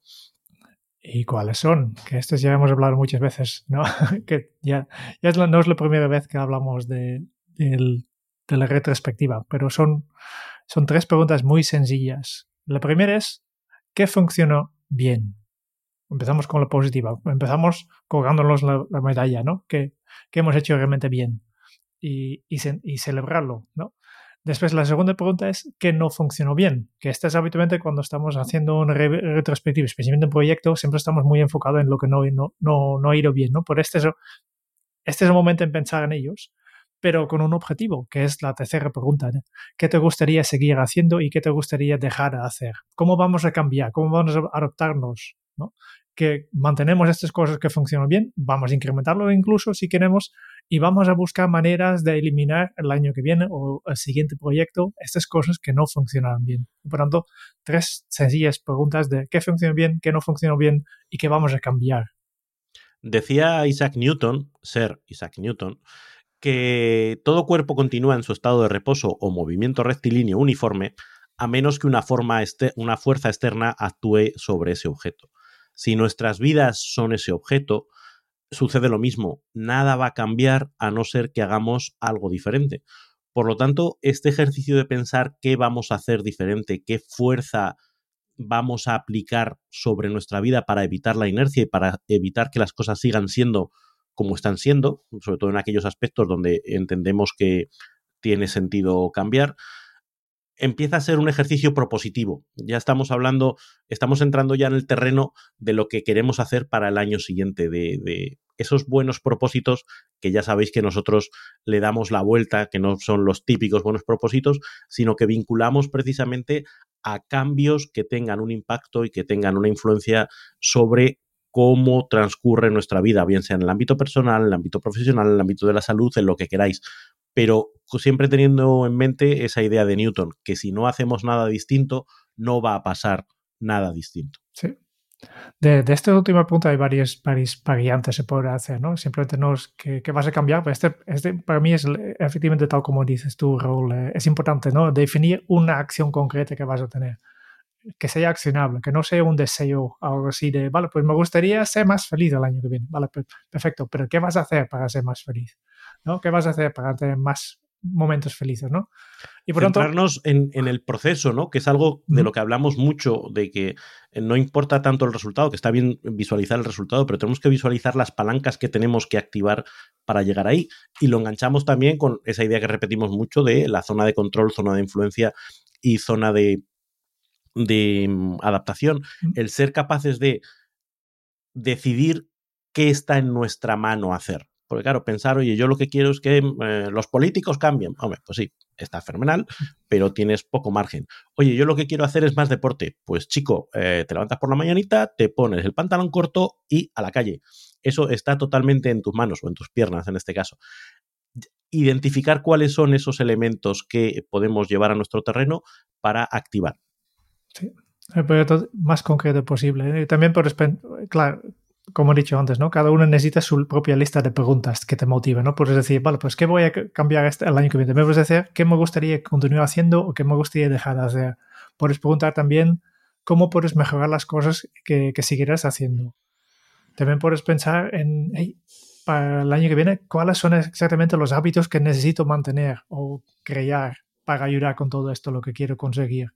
¿Y cuáles son? Que estos ya hemos hablado muchas veces, ¿no? que ya, ya no es la primera vez que hablamos de, de la retrospectiva, pero son son tres preguntas muy sencillas. La primera es, ¿qué funcionó bien? Empezamos con la positiva. Empezamos colgándonos la, medalla, ¿no? ¿Qué, hemos hecho realmente bien? Y, y, celebrarlo, ¿no? Después, la segunda pregunta es ¿qué no funcionó bien? Que esta es habitualmente cuando estamos haciendo una retrospectiva, especialmente en proyecto, siempre estamos muy enfocados en lo que no, no, no, no ha ido bien, ¿no? Por este este es el momento en pensar en ellos pero con un objetivo, que es la tercera pregunta. ¿Qué te gustaría seguir haciendo y qué te gustaría dejar de hacer? ¿Cómo vamos a cambiar? ¿Cómo vamos a adaptarnos? ¿no? Que mantenemos estas cosas que funcionan bien, vamos a incrementarlo incluso si queremos y vamos a buscar maneras de eliminar el año que viene o el siguiente proyecto estas cosas que no funcionan bien. Por tanto, tres sencillas preguntas de qué funciona bien, qué no funciona bien y qué vamos a cambiar. Decía Isaac Newton, ser Isaac Newton, que todo cuerpo continúa en su estado de reposo o movimiento rectilíneo uniforme a menos que una, forma una fuerza externa actúe sobre ese objeto. Si nuestras vidas son ese objeto, sucede lo mismo. Nada va a cambiar a no ser que hagamos algo diferente. Por lo tanto, este ejercicio de pensar qué vamos a hacer diferente, qué fuerza vamos a aplicar sobre nuestra vida para evitar la inercia y para evitar que las cosas sigan siendo como están siendo, sobre todo en aquellos aspectos donde entendemos que tiene sentido cambiar, empieza a ser un ejercicio propositivo. Ya estamos hablando, estamos entrando ya en el terreno de lo que queremos hacer para el año siguiente, de, esos buenos propósitos que ya sabéis que nosotros le damos la vuelta, que no son los típicos buenos propósitos, sino que vinculamos precisamente a cambios que tengan un impacto y que tengan una influencia sobre cómo transcurre nuestra vida, bien sea en el ámbito personal, en el ámbito profesional, en el ámbito de la salud, en lo que queráis. Pero siempre teniendo en mente esa idea de Newton, que si no hacemos nada distinto, no va a pasar nada distinto. Sí. De, de esta última punto hay varias, varias variantes se puede hacer, ¿no? Simplemente no es que, vas a cambiar, pero este, este para mí es efectivamente tal como dices tú, Raúl, eh, es importante, ¿no? Definir una acción concreta que vas a tener, que sea accionable, que no sea un deseo, algo así de, vale, pues me gustaría ser más feliz el año que viene, vale, perfecto, pero ¿qué vas a hacer para ser más feliz? ¿No? ¿Qué vas a hacer para tener más momentos felices, ¿no? Y por Centrarnos en, el proceso, ¿no? Que es algo de lo que hablamos mucho, de que no importa tanto el resultado, que está bien visualizar el resultado, pero tenemos que visualizar las palancas que tenemos que activar para llegar ahí. Y lo enganchamos también con esa idea que repetimos mucho de la zona de control, zona de influencia y zona de, de mm, adaptación. El ser capaces de decidir qué está en nuestra mano hacer. Porque claro, pensar, oye, yo lo que quiero es que eh, los políticos cambien. Hombre, pues sí, está fenomenal, pero tienes poco margen. Oye, yo lo que quiero hacer es más deporte. Pues chico, eh, te levantas por la mañanita, te pones el pantalón corto y a la calle. Eso está totalmente en tus manos o en tus piernas en este caso. Identificar cuáles son esos elementos que podemos llevar a nuestro terreno para activar. Sí, el proyecto más concreto posible. ¿eh? También por, claro, como he dicho antes, ¿no? Cada uno necesita su propia lista de preguntas que te motiven, ¿no? Puedes decir, vale, pues ¿qué voy a cambiar este, el año que viene? Me puedes decir qué me gustaría continuar haciendo o qué me gustaría dejar de hacer. Puedes preguntar también cómo puedes mejorar las cosas que, que seguirás haciendo. También puedes pensar en, para el año que viene, cuáles son exactamente los hábitos que necesito mantener o crear para ayudar con todo esto, lo que quiero conseguir.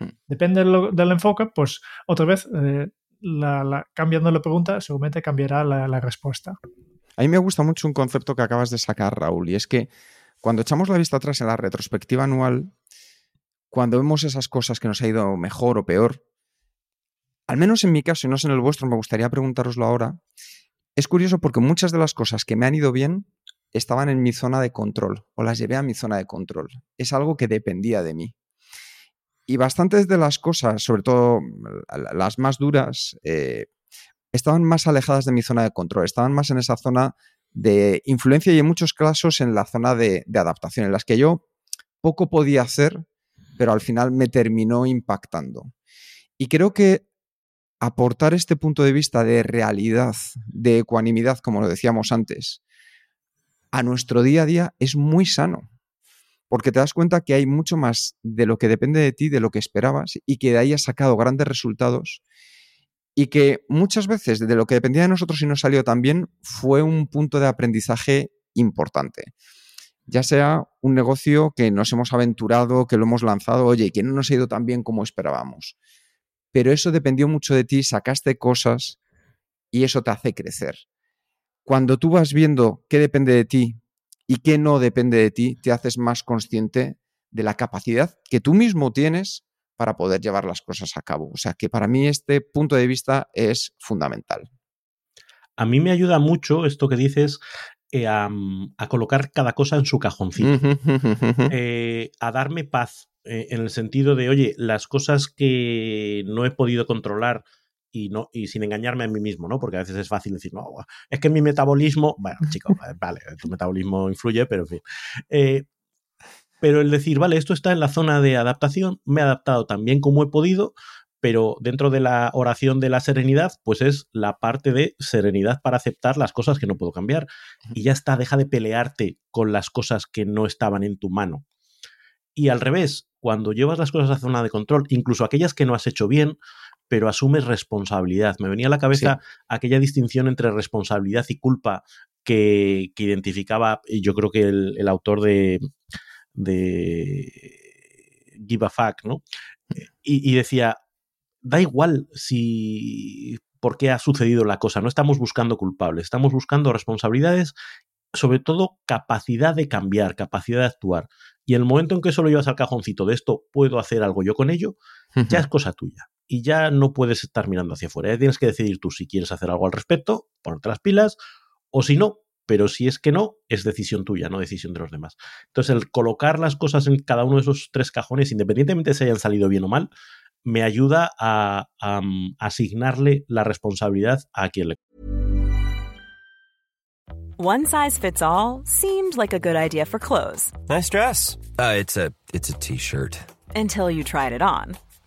Mm. Depende del, enfoque, pues otra vez eh, la, cambiando la pregunta, seguramente cambiará la, respuesta. A mí me gusta mucho un concepto que acabas de sacar, Raúl, y es que cuando echamos la vista atrás en la retrospectiva anual, cuando vemos esas cosas que nos ha ido mejor o peor, al menos en mi caso y no sé en el vuestro, me gustaría preguntaroslo ahora, es curioso porque muchas de las cosas que me han ido bien estaban en mi zona de control o las llevé a mi zona de control. Es algo que dependía de mí. Y bastantes de las cosas, sobre todo las más duras, eh, estaban más alejadas de mi zona de control, estaban más en esa zona de influencia y en muchos casos en la zona de, adaptación, en las que yo poco podía hacer, pero al final me terminó impactando. Y creo que aportar este punto de vista de realidad, de ecuanimidad, como lo decíamos antes, a nuestro día a día es muy sano porque te das cuenta que hay mucho más de lo que depende de ti, de lo que esperabas, y que de ahí has sacado grandes resultados, y que muchas veces de lo que dependía de nosotros y no salió tan bien fue un punto de aprendizaje importante. Ya sea un negocio que nos hemos aventurado, que lo hemos lanzado, oye, que no nos ha ido tan bien como esperábamos. Pero eso dependió mucho de ti, sacaste cosas y eso te hace crecer. Cuando tú vas viendo qué depende de ti, y que no depende de ti, te haces más consciente de la capacidad que tú mismo tienes para poder llevar las cosas a cabo. O sea que para mí este punto de vista es fundamental. A mí me ayuda mucho esto que dices eh, a, colocar cada cosa en su cajoncito, eh, a darme paz, eh, en el sentido de, oye, las cosas que no he podido controlar, y, no, y sin engañarme a mí mismo, ¿no? Porque a veces es fácil decir, no, es que mi metabolismo, bueno, chicos, vale, tu metabolismo influye, pero en fin. Eh, pero el decir, vale, esto está en la zona de adaptación, me he adaptado tan bien como he podido, pero dentro de la oración de la serenidad, pues es la parte de serenidad para aceptar las cosas que no puedo cambiar. Y ya está, deja de pelearte con las cosas que no estaban en tu mano. Y al revés, cuando llevas las cosas a zona de control, incluso aquellas que no has hecho bien, pero asumes responsabilidad. Me venía a la cabeza aquella distinción entre responsabilidad y culpa que, identificaba, y yo creo que el, autor de, de, Give a Fuck, ¿no? Mm. Y, y decía, da igual si por qué ha sucedido la cosa, no estamos buscando culpables, estamos buscando responsabilidades sobre todo capacidad de cambiar, capacidad de actuar. Y en el momento en que solo llevas al cajoncito de esto, puedo hacer algo yo con ello, ya es cosa tuya. Y ya no puedes estar mirando hacia afuera. Ya tienes que decidir tú si quieres hacer algo al respecto, ponerte las pilas, o si no, pero si es que no, es decisión tuya, no decisión de los demás. Entonces, el colocar las cosas en cada uno de esos tres cajones, independientemente de si hayan salido bien o mal, me ayuda a, a, mm, asignarle la responsabilidad a quien le. One size fits all seemed like a good idea for clothes. Nice dress. Uh, it's a it's a t-shirt. Until you tried it on.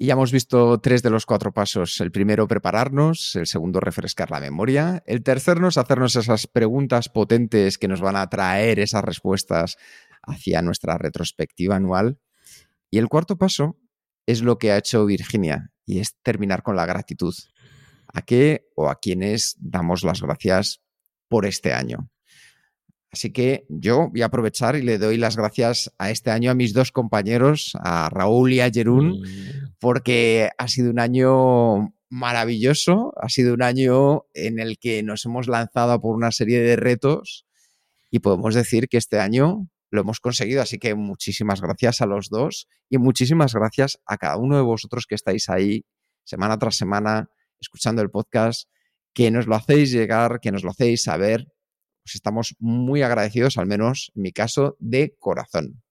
Y ya hemos visto tres de los cuatro pasos. El primero, prepararnos. El segundo, refrescar la memoria. El tercero, hacernos esas preguntas potentes que nos van a traer esas respuestas hacia nuestra retrospectiva anual. Y el cuarto paso es lo que ha hecho Virginia y es terminar con la gratitud. ¿A qué o a quiénes damos las gracias por este año? Así que yo voy a aprovechar y le doy las gracias a este año a mis dos compañeros, a Raúl y a Jerún, mm. porque ha sido un año maravilloso, ha sido un año en el que nos hemos lanzado por una serie de retos y podemos decir que este año lo hemos conseguido. Así que muchísimas gracias a los dos y muchísimas gracias a cada uno de vosotros que estáis ahí semana tras semana escuchando el podcast, que nos lo hacéis llegar, que nos lo hacéis saber pues estamos muy agradecidos, al menos en mi caso, de corazón.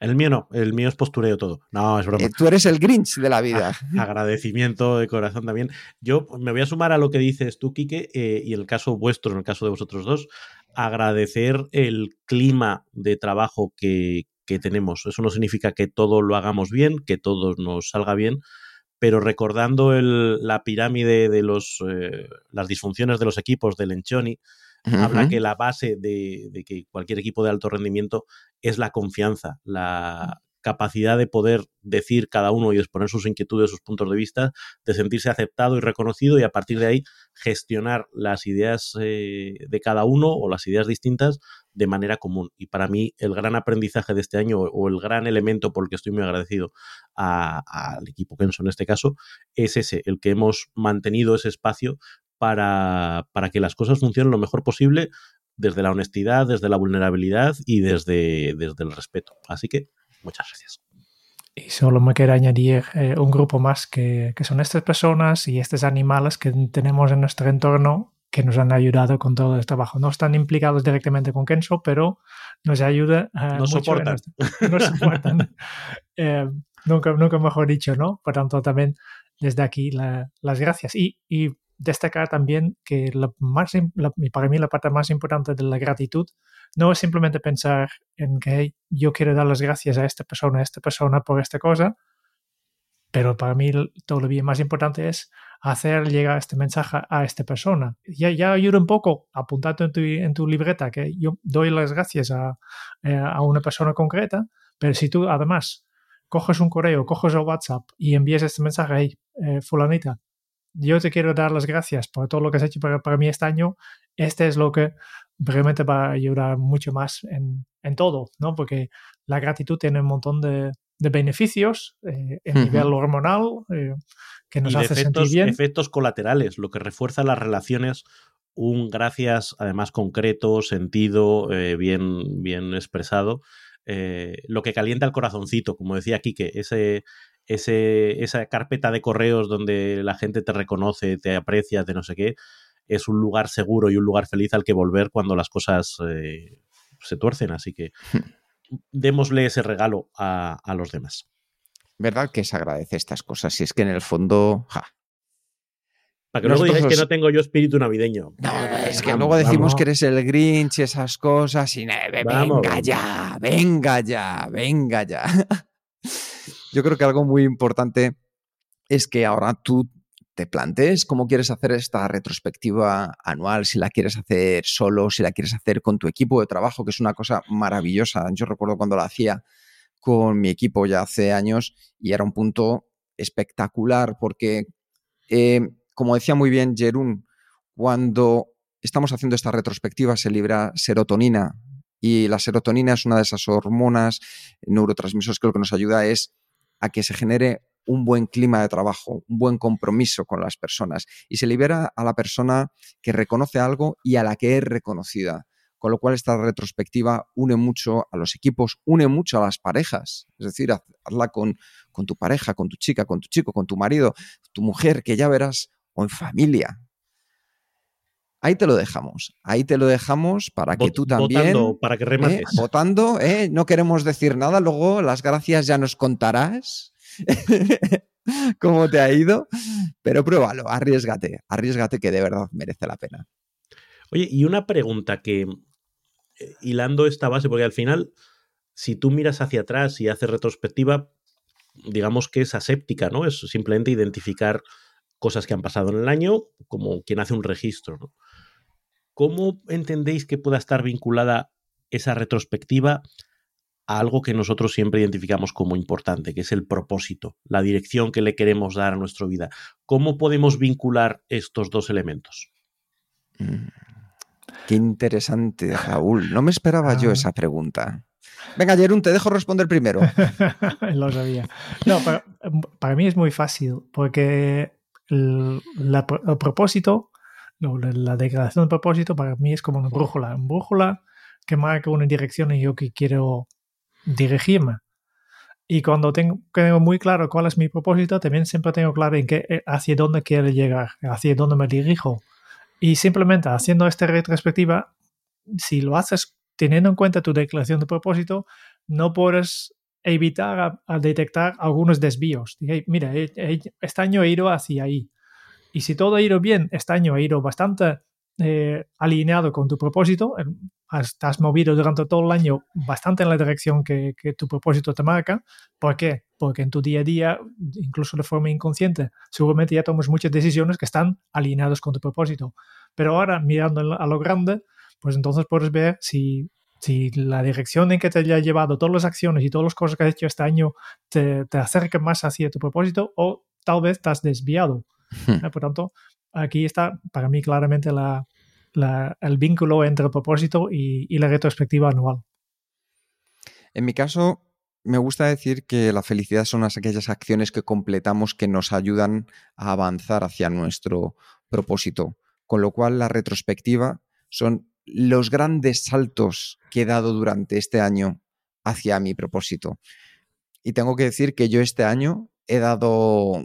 El mío no, el mío es postureo todo. No, es broma. Eh, tú eres el Grinch de la vida. agradecimiento de corazón también. Yo me voy a sumar a lo que dices tú, Quique, eh, y el caso vuestro, en el caso de vosotros dos, agradecer el clima de trabajo que, tenemos. Eso no significa que todo lo hagamos bien, que todo nos salga bien, pero recordando la pirámide de los, eh, las disfunciones de los equipos habla que la base de, que cualquier equipo de alto rendimiento es la confianza, la capacidad de poder decir cada uno y exponer sus inquietudes, sus puntos de vista, de sentirse aceptado y reconocido y a partir de ahí gestionar las ideas eh, de cada uno o las ideas distintas de manera común. Y para mí el gran aprendizaje de este año o el gran elemento por el que estoy muy agradecido al equipo Kenso en este caso es ese, el que hemos mantenido ese espacio para, para que las cosas funcionen lo mejor posible desde la honestidad, desde la vulnerabilidad y desde, desde el respeto. Así que muchas gracias. Y solo me queda añadir eh, un grupo más que, que, son estas personas y estos animales que tenemos en nuestro entorno que nos han ayudado con todo este trabajo. No están implicados directamente con Kenso, pero nos ayuda. Uh, nos soportan. nos soportan. eh, nunca, nunca mejor dicho, ¿no? Por tanto, también desde aquí la, las gracias. Y, y destacar también que la más, para mí la parte más importante de la gratitud no es simplemente pensar en que yo quiero dar las gracias a esta persona, a esta persona por esta cosa, pero para mí todavía más importante es hacer llegar este mensaje a esta persona. Ya, ya ayuda un poco, apuntando en tu, en tu libreta que yo doy las gracias a, eh, a una persona concreta, pero si tú además coges un correo, coges el WhatsApp y envías este mensaje, hey, eh, fulanita, yo te quiero dar las gracias por todo lo que has hecho para, para mí este año. Este es lo que realmente va a ayudar mucho más en, en todo, ¿no? Porque la gratitud tiene un montón de, de beneficios eh, en nivel hormonal eh, que nos hace sentir bien. efectos colaterales, lo que refuerza las relaciones un gracias además concreto, sentido, eh, bien, bien expresado, lo que calienta el corazoncito, como decía Quique, ese, ese, esa carpeta de correos donde la gente te reconoce, te aprecia, de no sé qué, es un lugar seguro y un lugar feliz al que volver cuando las cosas eh, se tuercen. Así que démosle ese regalo a, los demás. ¿Verdad que se agradece estas cosas? Si es que en el fondo, Para que luego digáis que no tengo yo espíritu navideño. No, es que luego decimos que eres el Grinch y esas cosas y venga ya, venga ya, venga ya. Yo creo que algo muy importante es que ahora tú te plantees cómo quieres hacer esta retrospectiva anual, si la quieres hacer solo, si la quieres hacer con tu equipo de trabajo, que es una cosa maravillosa. Yo recuerdo cuando la hacía con mi equipo ya hace años y era un punto espectacular porque, eh, como decía muy bien Jerún, cuando estamos haciendo esta retrospectiva se libra serotonina y la serotonina es una de esas hormonas neurotransmisores que lo que nos ayuda es a que se genere un buen clima de trabajo, un buen compromiso con las personas y se libera a la persona que reconoce algo y a la que es reconocida. Con lo cual esta retrospectiva une mucho a los equipos, une mucho a las parejas. Es decir, hazla con, tu pareja, con tu chica, con tu chico, con tu marido, tu mujer, que ya verás, o en familia. Ahí te lo dejamos. Ahí te lo dejamos para que tú también. Votando, para que remates. ¿eh? votando, ¿eh? no queremos decir nada. Luego las gracias ya nos contarás. cómo te ha ido, pero pruébalo, arriesgate, arriesgate que de verdad merece la pena. Oye, y una pregunta que, eh, hilando esta base, porque al final, si tú miras hacia atrás y haces retrospectiva, digamos que es aséptica, ¿no? Es simplemente identificar cosas que han pasado en el año, como quien hace un registro, ¿no? ¿Cómo entendéis que pueda estar vinculada esa retrospectiva a algo que nosotros siempre identificamos como importante, que es el propósito, la dirección que le queremos dar a nuestra vida. ¿Cómo podemos vincular estos dos elementos? Mm, qué interesante, Raúl. No me esperaba yo ah. esa pregunta. Venga, Jerún, te dejo responder primero. Lo sabía. No, para, mí es muy fácil, porque el, propósito, la declaración de propósito para mí es como una brújula. Una brújula que marca una dirección en yo que quiero dirigirme. Y cuando tengo, muy claro cuál es mi propósito, también siempre tengo claro en qué, eh, hacia dónde quiero llegar, hacia dónde me dirijo. Y simplemente haciendo esta retrospectiva, si lo haces teniendo en cuenta tu declaración de propósito, no puedes evitar a, detectar algunos desvíos. Mira, este año he ido hacia ahí. Y si todo ha ido bien, este año ha ido bastante eh, alineado con tu propósito, estás movido durante todo el año bastante en la dirección que, tu propósito te marca. ¿Por qué? Porque en tu día a día, incluso de forma inconsciente, seguramente ya tomas muchas decisiones que están alineadas con tu propósito. Pero ahora, mirando a lo grande, pues entonces puedes ver si, la dirección en que te haya llevado todas las acciones y todas las cosas que has hecho este año te, te acerca más hacia tu propósito o tal vez estás desviado. Hmm. Por tanto, aquí está para mí claramente la, el vínculo entre el propósito y, y la retrospectiva anual. En mi caso, me gusta decir que la felicidad son aquellas acciones que completamos que nos ayudan a avanzar hacia nuestro propósito. Con lo cual, la retrospectiva son los grandes saltos que he dado durante este año hacia mi propósito. Y tengo que decir que yo este año he dado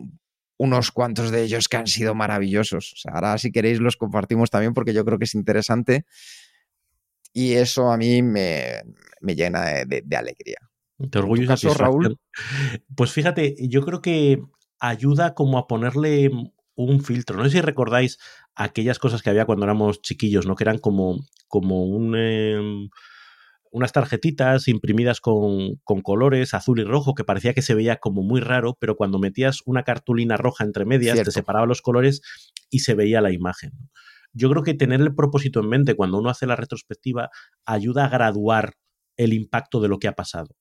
unos cuantos de ellos que han sido maravillosos. ahora si queréis los compartimos también porque yo creo que es interesante y eso a mí me, llena de, alegría. Te orgullo Raúl? Pues fíjate, yo creo que ayuda como a ponerle un filtro. No sé si recordáis aquellas cosas que había cuando éramos chiquillos, ¿no? Que eran como, como un... Em, unas tarjetitas imprimidas con, colores azul y rojo que parecía que se veía como muy raro, pero cuando metías una cartulina roja entre medias te separaba los colores y se veía la imagen. Yo creo que tener el propósito en mente cuando uno hace la retrospectiva ayuda a graduar el impacto de lo que ha pasado,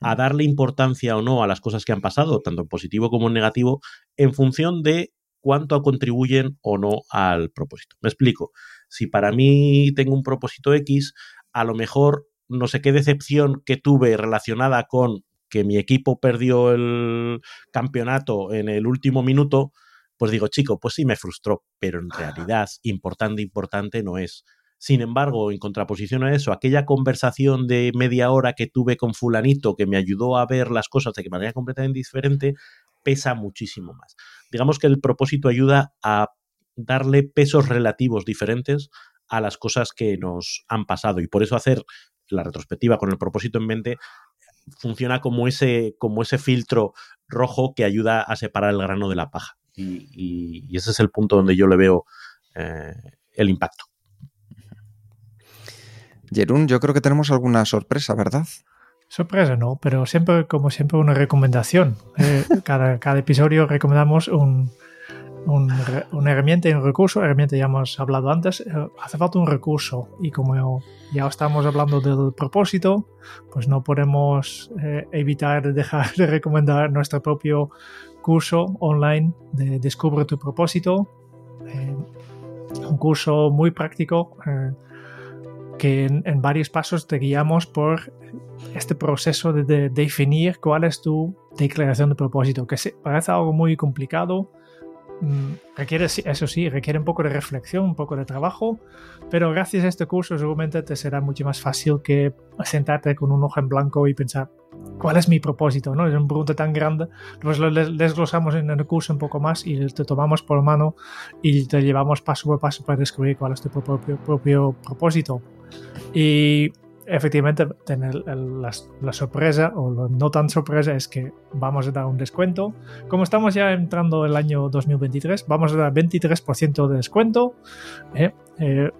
a darle importancia o no a las cosas que han pasado, tanto en positivo como en negativo, en función de cuánto contribuyen o no al propósito. Me explico. Si para mí tengo un propósito X, a lo mejor no sé qué decepción que tuve relacionada con que mi equipo perdió el campeonato en el último minuto, pues digo, chico, pues sí me frustró, pero en realidad importante, importante no es. Sin embargo, en contraposición a eso, aquella conversación de media hora que tuve con fulanito que me ayudó a ver las cosas de manera completamente diferente, pesa muchísimo más. Digamos que el propósito ayuda a darle pesos relativos diferentes a las cosas que nos han pasado y por eso hacer la retrospectiva con el propósito en mente funciona como ese, como ese filtro rojo que ayuda a separar el grano de la paja. Y, ese es el punto donde yo le veo eh, el impacto. Jerún, yo creo que tenemos alguna sorpresa, ¿verdad? Sorpresa no, pero siempre, como siempre, una recomendación. Eh, cada, cada episodio recomendamos un, una herramienta y un recurso. Herramienta ya hemos hablado antes. Eh, hace falta un recurso y como ya estamos hablando del propósito, pues no podemos eh, evitar dejar de recomendar nuestro propio curso online de Descubre tu propósito. Eh, un curso muy práctico que en, varios pasos te guiamos por este proceso de, de definir cuál es tu declaración de propósito, que parece algo muy complicado requiere, eso sí, requiere un poco de reflexión, un poco de trabajo, pero gracias a este curso seguramente te será mucho más fácil que sentarte con un ojo en blanco y pensar cuál es mi propósito, ¿no? Es una pregunta tan grande, pues lo desglosamos en el curso un poco más y te tomamos por mano y te llevamos paso por paso para descubrir cuál es tu propio, propio propósito. Y efectivamente tener la, sorpresa o no tan sorpresa es que vamos a dar un descuento. Como estamos ya entrando el año 2023, vamos a dar 23% de descuento. ¿eh? Eh,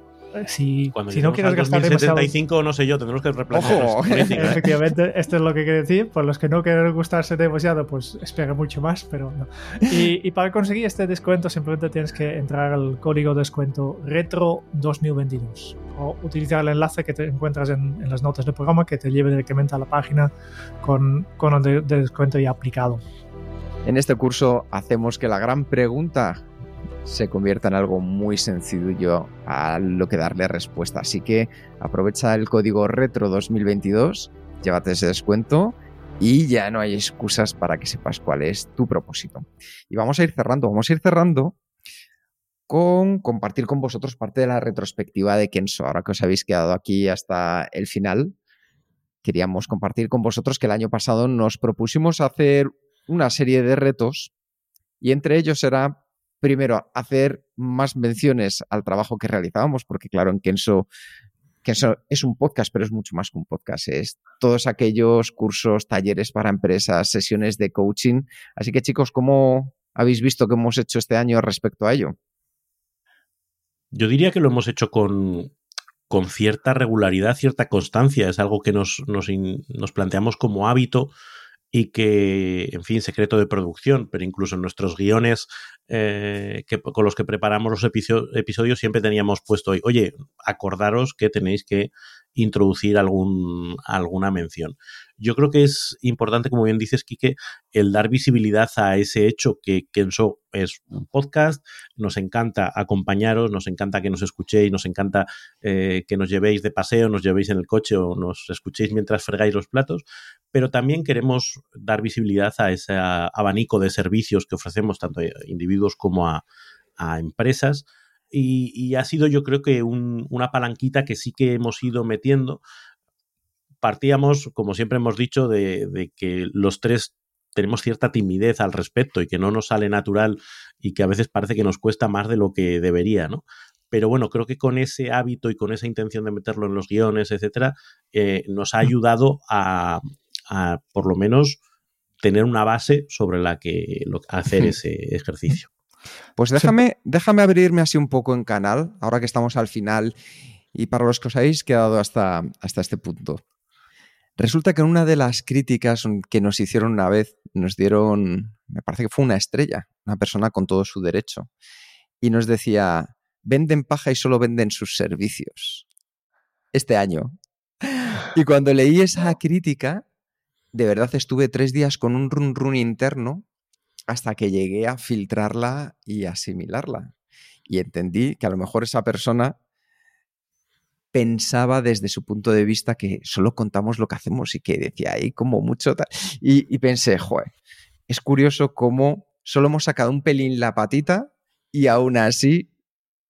si, si no quieres gastar 2075, no sé yo, tendremos que replantear. Ojo. ¿eh? Efectivamente, esto es lo que quiero decir. Por los que no quieren gustarse demasiado, pues espera mucho más, pero no. Y, y, para conseguir este descuento, simplemente tienes que entrar al código de descuento Retro 2022 o utilizar el enlace que te encuentras en, las notas del programa que te lleve directamente a la página con, con el descuento ya aplicado. En este curso hacemos que la gran pregunta se convierta en algo muy sencillo a lo que darle respuesta. Así que aprovecha el código retro 2022, llévate ese descuento y ya no hay excusas para que sepas cuál es tu propósito. Y vamos a ir cerrando, vamos a ir cerrando con compartir con vosotros parte de la retrospectiva de Kenso. Ahora que os habéis quedado aquí hasta el final, queríamos compartir con vosotros que el año pasado nos propusimos hacer una serie de retos y entre ellos era, primero, hacer más menciones al trabajo que realizábamos, porque claro, en Kenso, Kenso es un podcast, pero es mucho más que un podcast. Es todos aquellos cursos, talleres para empresas, sesiones de coaching. Así que chicos, ¿cómo habéis visto que hemos hecho este año respecto a ello? Yo diría que lo hemos hecho con, con cierta regularidad, cierta constancia. Es algo que nos, nos, nos, planteamos como hábito y que, en fin, secreto de producción, pero incluso en nuestros guiones eh, que, con los que preparamos los episodios siempre teníamos puesto hoy, oye, acordaros que tenéis que introducir algún, alguna mención. Yo creo que es importante, como bien dices, Quique, el dar visibilidad a ese hecho que Kenso es un podcast, nos encanta acompañaros, nos encanta que nos escuchéis, nos encanta eh, que nos llevéis de paseo, nos llevéis en el coche o nos escuchéis mientras fregáis los platos, pero también queremos dar visibilidad a ese abanico de servicios que ofrecemos tanto a individuos como a, empresas. Y, ha sido yo creo que una palanquita que sí que hemos ido metiendo partíamos, como siempre hemos dicho, de, que los tres tenemos cierta timidez al respecto y que no nos sale natural y que a veces parece que nos cuesta más de lo que debería, ¿no? Pero bueno, creo que con ese hábito y con esa intención de meterlo en los guiones, etcétera, eh, nos ha ayudado a, por lo menos tener una base sobre la que hacer ese ejercicio. Pues déjame, déjame abrirme así un poco en canal, ahora que estamos al final y para los que os habéis quedado hasta, hasta este punto. Resulta que en una de las críticas que nos hicieron una vez, nos dieron, me parece que fue una estrella, una persona con todo su derecho, y nos decía, venden paja y solo venden sus servicios. Este año. Y cuando leí esa crítica, de verdad estuve tres días con un run run interno hasta que llegué a filtrarla y asimilarla. Y entendí que a lo mejor esa persona pensaba desde su punto de vista que solo contamos lo que hacemos y que decía ahí como mucho tal. Y, pensé, joder, es curioso cómo solo hemos sacado un pelín la patita y aún así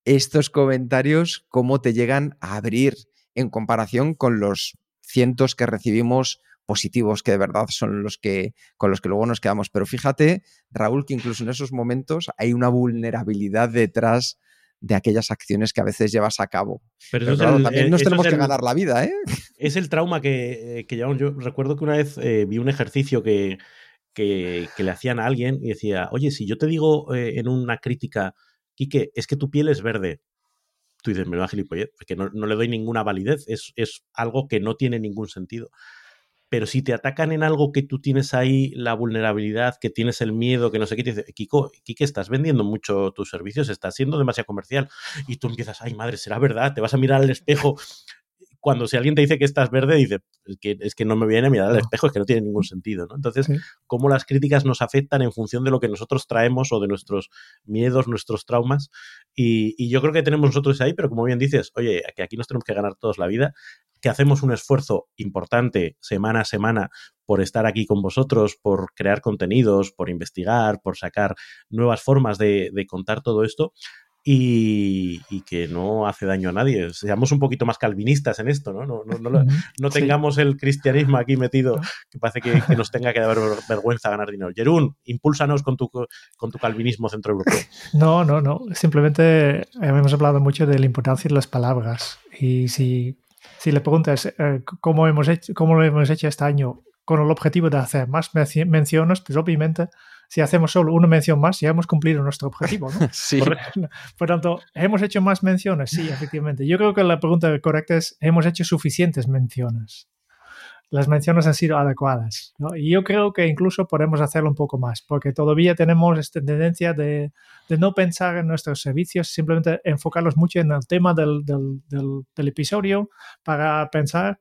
estos comentarios, cómo te llegan a abrir en comparación con los cientos que recibimos positivos que de verdad son los que con los que luego nos quedamos. Pero fíjate, Raúl, que incluso en esos momentos hay una vulnerabilidad detrás de aquellas acciones que a veces llevas a cabo. Pero, también nos tenemos que ganar la vida, ¿eh? Es el trauma que, eh, que llevamos. Yo recuerdo que una vez eh, vi un ejercicio que, que, le hacían a alguien y decía, oye, si yo te digo eh, en una crítica, Quique, es que tu piel es verde, tú dices, me va a gilipollez, que no, no, le doy ninguna validez, es, es algo que no tiene ningún sentido pero si te atacan en algo que tú tienes ahí la vulnerabilidad, que tienes el miedo, que no sé qué, te dice, Kiko, Kike, estás vendiendo mucho tus servicios, estás siendo demasiado comercial. Y tú empiezas, ay madre, será verdad, te vas a mirar al espejo cuando si alguien te dice que estás verde, dice, es que, es que no me viene a mirar al espejo, es que no tiene ningún sentido, ¿no? Entonces, cómo las críticas nos afectan en función de lo que nosotros traemos o de nuestros miedos, nuestros traumas. Y, y yo creo que tenemos nosotros ahí, pero como bien dices, oye, que aquí nos tenemos que ganar todos la vida, que hacemos un esfuerzo importante semana a semana por estar aquí con vosotros, por crear contenidos, por investigar, por sacar nuevas formas de, de contar todo esto y, que no hace daño a nadie. Seamos un poquito más calvinistas en esto, ¿no? No, no, no, tengamos el cristianismo aquí metido, que parece que, nos tenga que dar vergüenza ganar dinero. Jerún, impúlsanos con tu, con tu calvinismo centroeuropeo. No, no, no. Simplemente hemos hablado mucho de la importancia de las palabras. Y si, si le preguntas eh, cómo, hemos hecho, cómo lo hemos hecho este año con el objetivo de hacer más menciones, pues obviamente si hacemos solo una mención más, ya hemos cumplido nuestro objetivo. ¿no? sí. Por, tanto, ¿hemos hecho más menciones? Sí, efectivamente. Yo creo que la pregunta correcta es, ¿hemos hecho suficientes menciones? Las menciones han sido adecuadas. Y yo creo que incluso podemos hacerlo un poco más, porque todavía tenemos esta tendencia de, de no pensar en nuestros servicios, simplemente enfocarlos mucho en el tema del, del, del episodio para pensar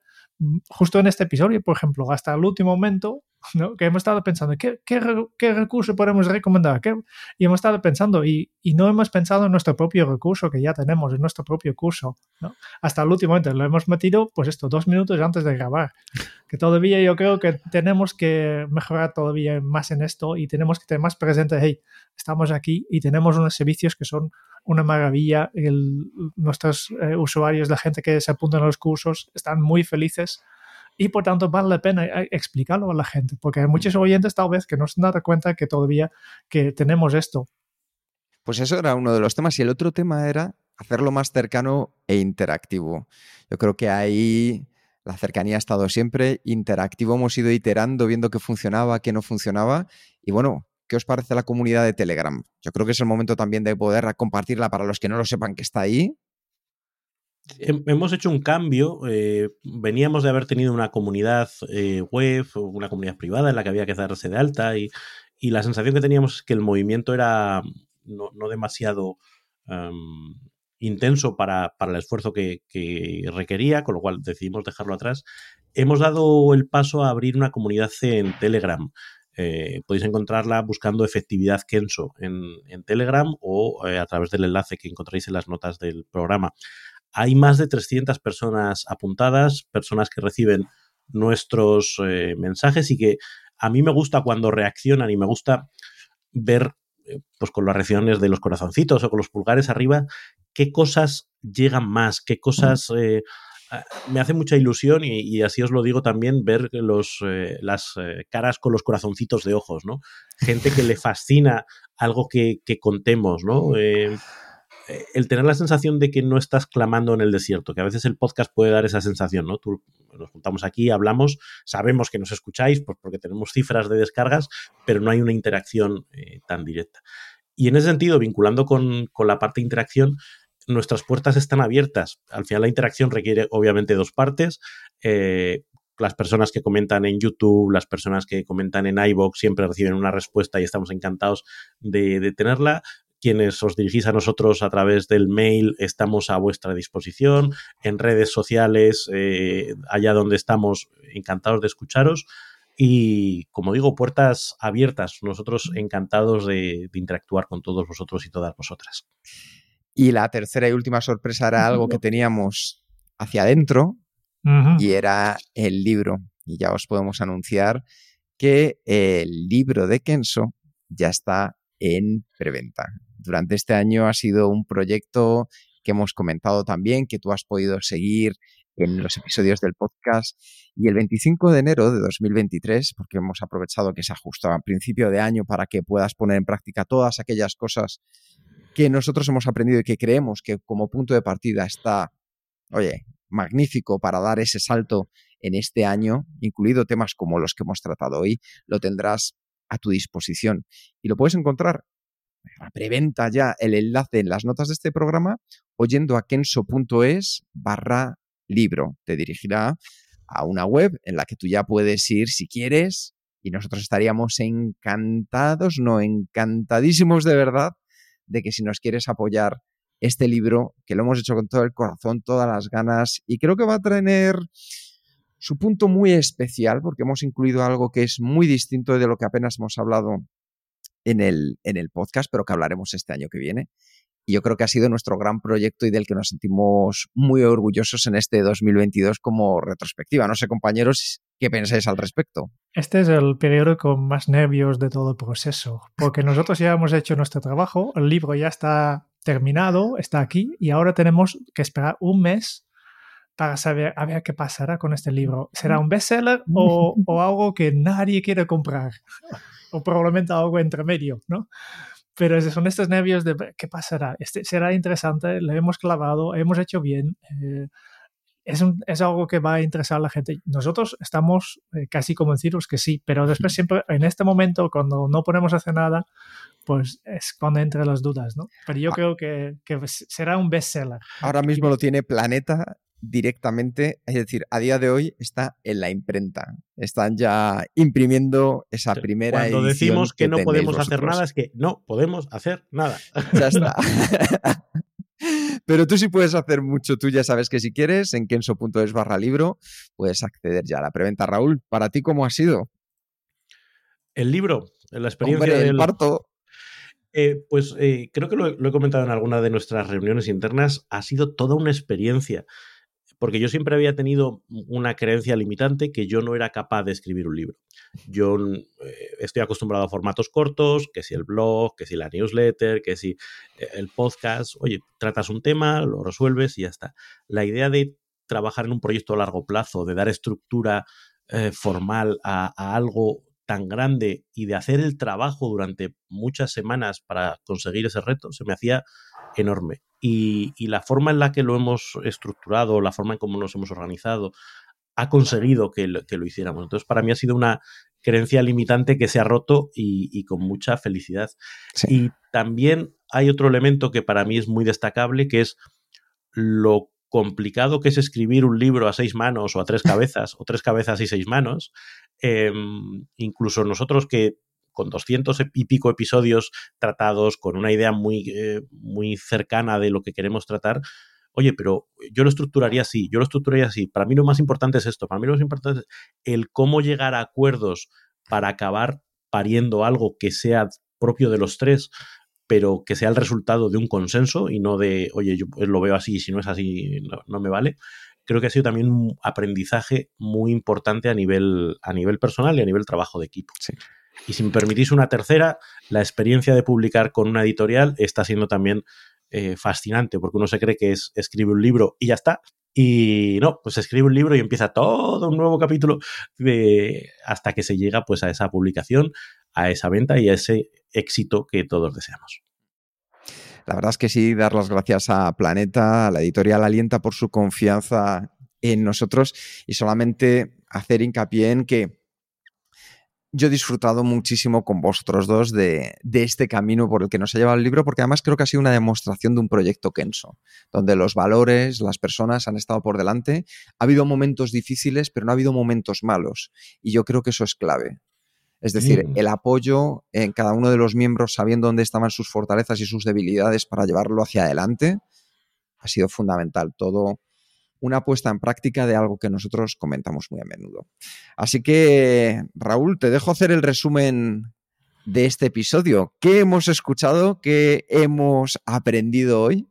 justo en este episodio, por ejemplo, hasta el último momento ¿no? que hemos estado pensando, ¿qué, qué, recurso podemos recomendar? ¿Qué? Y hemos estado pensando y, y, no hemos pensado en nuestro propio recurso que ya tenemos, en nuestro propio curso. ¿no? Hasta el último momento lo hemos metido, pues esto, dos minutos antes de grabar. Que todavía yo creo que tenemos que mejorar todavía más en esto y tenemos que tener más presente, hey, estamos aquí y tenemos unos servicios que son una maravilla. Nuestros eh, usuarios, la gente que se apunta a los cursos, están muy felices y por tanto vale la pena eh, explicarlo a la gente, porque hay muchos oyentes tal vez que no se dan cuenta que todavía que tenemos esto. Pues eso era uno de los temas y el otro tema era hacerlo más cercano e interactivo. Yo creo que ahí la cercanía ha estado siempre interactivo, hemos ido iterando, viendo qué funcionaba, qué no funcionaba y bueno, ¿qué os parece la comunidad de Telegram? Yo creo que es el momento también de poder compartirla para los que no lo sepan que está ahí Hemos hecho un cambio. Eh, veníamos de haber tenido una comunidad eh, web, una comunidad privada en la que había que darse de alta y, la sensación que teníamos es que el movimiento era no, demasiado intenso para, el esfuerzo que, requería, con lo cual decidimos dejarlo atrás. Hemos dado el paso a abrir una comunidad en Telegram. Eh, podéis encontrarla buscando efectividad Kenso en, Telegram o a través del enlace que encontráis en las notas del programa. Hay más de 300 personas apuntadas, personas que reciben nuestros eh, mensajes y que a mí me gusta cuando reaccionan y me gusta ver eh, pues con las reacciones de los corazoncitos o con los pulgares arriba qué cosas llegan más, qué cosas eh, me hace mucha ilusión y, así os lo digo también ver los, las caras con los corazoncitos de ojos, ¿no? Gente que le fascina algo que, que contemos, ¿no? Eh, el tener la sensación de que no estás clamando en el desierto, que a veces el podcast puede dar esa sensación, ¿no? Tú, nos juntamos aquí, hablamos, sabemos que nos escucháis pues porque tenemos cifras de descargas, pero no hay una interacción eh, tan directa. Y en ese sentido, vinculando con, la parte de interacción, nuestras puertas están abiertas. Al final la interacción requiere obviamente dos partes. Eh, las personas que comentan en YouTube, las personas que comentan en iVoox siempre reciben una respuesta y estamos encantados de, de tenerla quienes os dirigís a nosotros a través del mail, estamos a vuestra disposición. En redes sociales, eh, allá donde estamos, encantados de escucharos. Y como digo, puertas abiertas. Nosotros encantados de, interactuar con todos vosotros y todas vosotras. Y la tercera y última sorpresa era algo que teníamos hacia adentro y era el libro. Y ya os podemos anunciar que el libro de Kenso ya está en preventa durante este año ha sido un proyecto que hemos comentado también, que tú has podido seguir en los episodios del podcast. Y el 25 de enero de 2023, porque hemos aprovechado que se ajustaba a principio de año para que puedas poner en práctica todas aquellas cosas que nosotros hemos aprendido y que creemos que como punto de partida está, oye, magnífico para dar ese salto en este año, incluido temas como los que hemos tratado hoy, lo tendrás a tu disposición. Y lo puedes encontrar preventa ya el enlace en las notas de este programa oyendo a kenso.es barra libro. Te dirigirá a una web en la que tú ya puedes ir si quieres y nosotros estaríamos encantados, no encantadísimos de verdad, de que si nos quieres apoyar este libro, que lo hemos hecho con todo el corazón, todas las ganas, y creo que va a tener su punto muy especial, porque hemos incluido algo que es muy distinto de lo que apenas hemos hablado en el, en el podcast, pero que hablaremos este año que viene. Y yo creo que ha sido nuestro gran proyecto y del que nos sentimos muy orgullosos en este 2022 como retrospectiva. No sé, compañeros, ¿qué pensáis al respecto? Este es el periodo con más nervios de todo el proceso, porque nosotros ya hemos hecho nuestro trabajo, el libro ya está terminado, está aquí, y ahora tenemos que esperar un mes para saber a ver qué pasará con este libro. ¿Será un bestseller o, o algo que nadie quiere comprar? o probablemente algo entre medio, ¿no? Pero son estos nervios de qué pasará. Este será interesante, le hemos clavado, hemos hecho bien. Eh, es, un, es, algo que va a interesar a la gente. Nosotros estamos eh, casi convencidos que sí, pero después siempre en este momento, cuando no ponemos a hacer nada, pues es cuando entran las dudas, ¿no? Pero yo ah. creo que, que, será un bestseller. Ahora mismo lo tiene Planeta directamente, es decir, a día de hoy está en la imprenta. Están ya imprimiendo esa primera Cuando decimos que, no podemos hacer nada, es que no podemos hacer nada. Ya está. Pero tú sí puedes hacer mucho. Tú ya sabes que si quieres, en kenso.es barra libro, puedes acceder ya a la preventa. Raúl, ¿para ti cómo ha sido? El libro, la experiencia del parto. Eh, pues eh, creo que lo, he comentado en alguna de nuestras reuniones internas, ha sido toda una experiencia porque yo siempre había tenido una creencia limitante que yo no era capaz de escribir un libro. Yo eh, estoy acostumbrado a formatos cortos, que si el blog, que si la newsletter, que si eh, el podcast, oye, tratas un tema, lo resuelves y ya está. La idea de trabajar en un proyecto a largo plazo, de dar estructura eh, formal a algo tan grande y de hacer el trabajo durante muchas semanas para conseguir ese reto, se me hacía enorme y, la forma en la que lo hemos estructurado, la forma en cómo nos hemos organizado, ha conseguido que lo, que lo hiciéramos. Entonces, para mí ha sido una creencia limitante que se ha roto y, con mucha felicidad. Y también hay otro elemento que para mí es muy destacable, que es lo complicado que es escribir un libro a seis manos o a tres cabezas, o tres cabezas y seis manos. Em, incluso nosotros que con 200 y pico episodios tratados, con una idea muy, eh, muy cercana de lo que queremos tratar, oye, pero yo lo estructuraría así, yo lo estructuraría así. Para mí lo más importante es esto, para mí lo más importante es el cómo llegar a acuerdos para acabar pariendo algo que sea propio de los tres, pero que sea el resultado de un consenso y no de, oye, yo lo veo así si no es así no, no, me vale. Creo que ha sido también un aprendizaje muy importante a nivel, a nivel personal y a nivel trabajo de equipo. Sí. Y si me permitís una tercera, la experiencia de publicar con una editorial está siendo también eh, fascinante, porque uno se cree que es escribe un libro y ya está. Y no, pues escribe un libro y empieza todo un nuevo capítulo hasta que se llega pues a esa publicación, a esa venta y a ese éxito que todos deseamos. La verdad es que sí, dar las gracias a Planeta, a la editorial Alienta por su confianza en nosotros y solamente hacer hincapié en que yo he disfrutado muchísimo con vosotros dos de, este camino por el que nos ha llevado el libro, porque además creo que ha sido una demostración de un proyecto Kenso, donde los valores, las personas han estado por delante. Ha habido momentos difíciles, pero no ha habido momentos malos. Y yo creo que eso es clave. Es decir, el apoyo en cada uno de los miembros, sabiendo dónde estaban sus fortalezas y sus debilidades para llevarlo hacia adelante, ha sido fundamental. Todo una puesta en práctica de algo que nosotros comentamos muy a menudo. Así que, Raúl, te dejo hacer el resumen de este episodio. ¿Qué hemos escuchado? ¿Qué hemos aprendido hoy?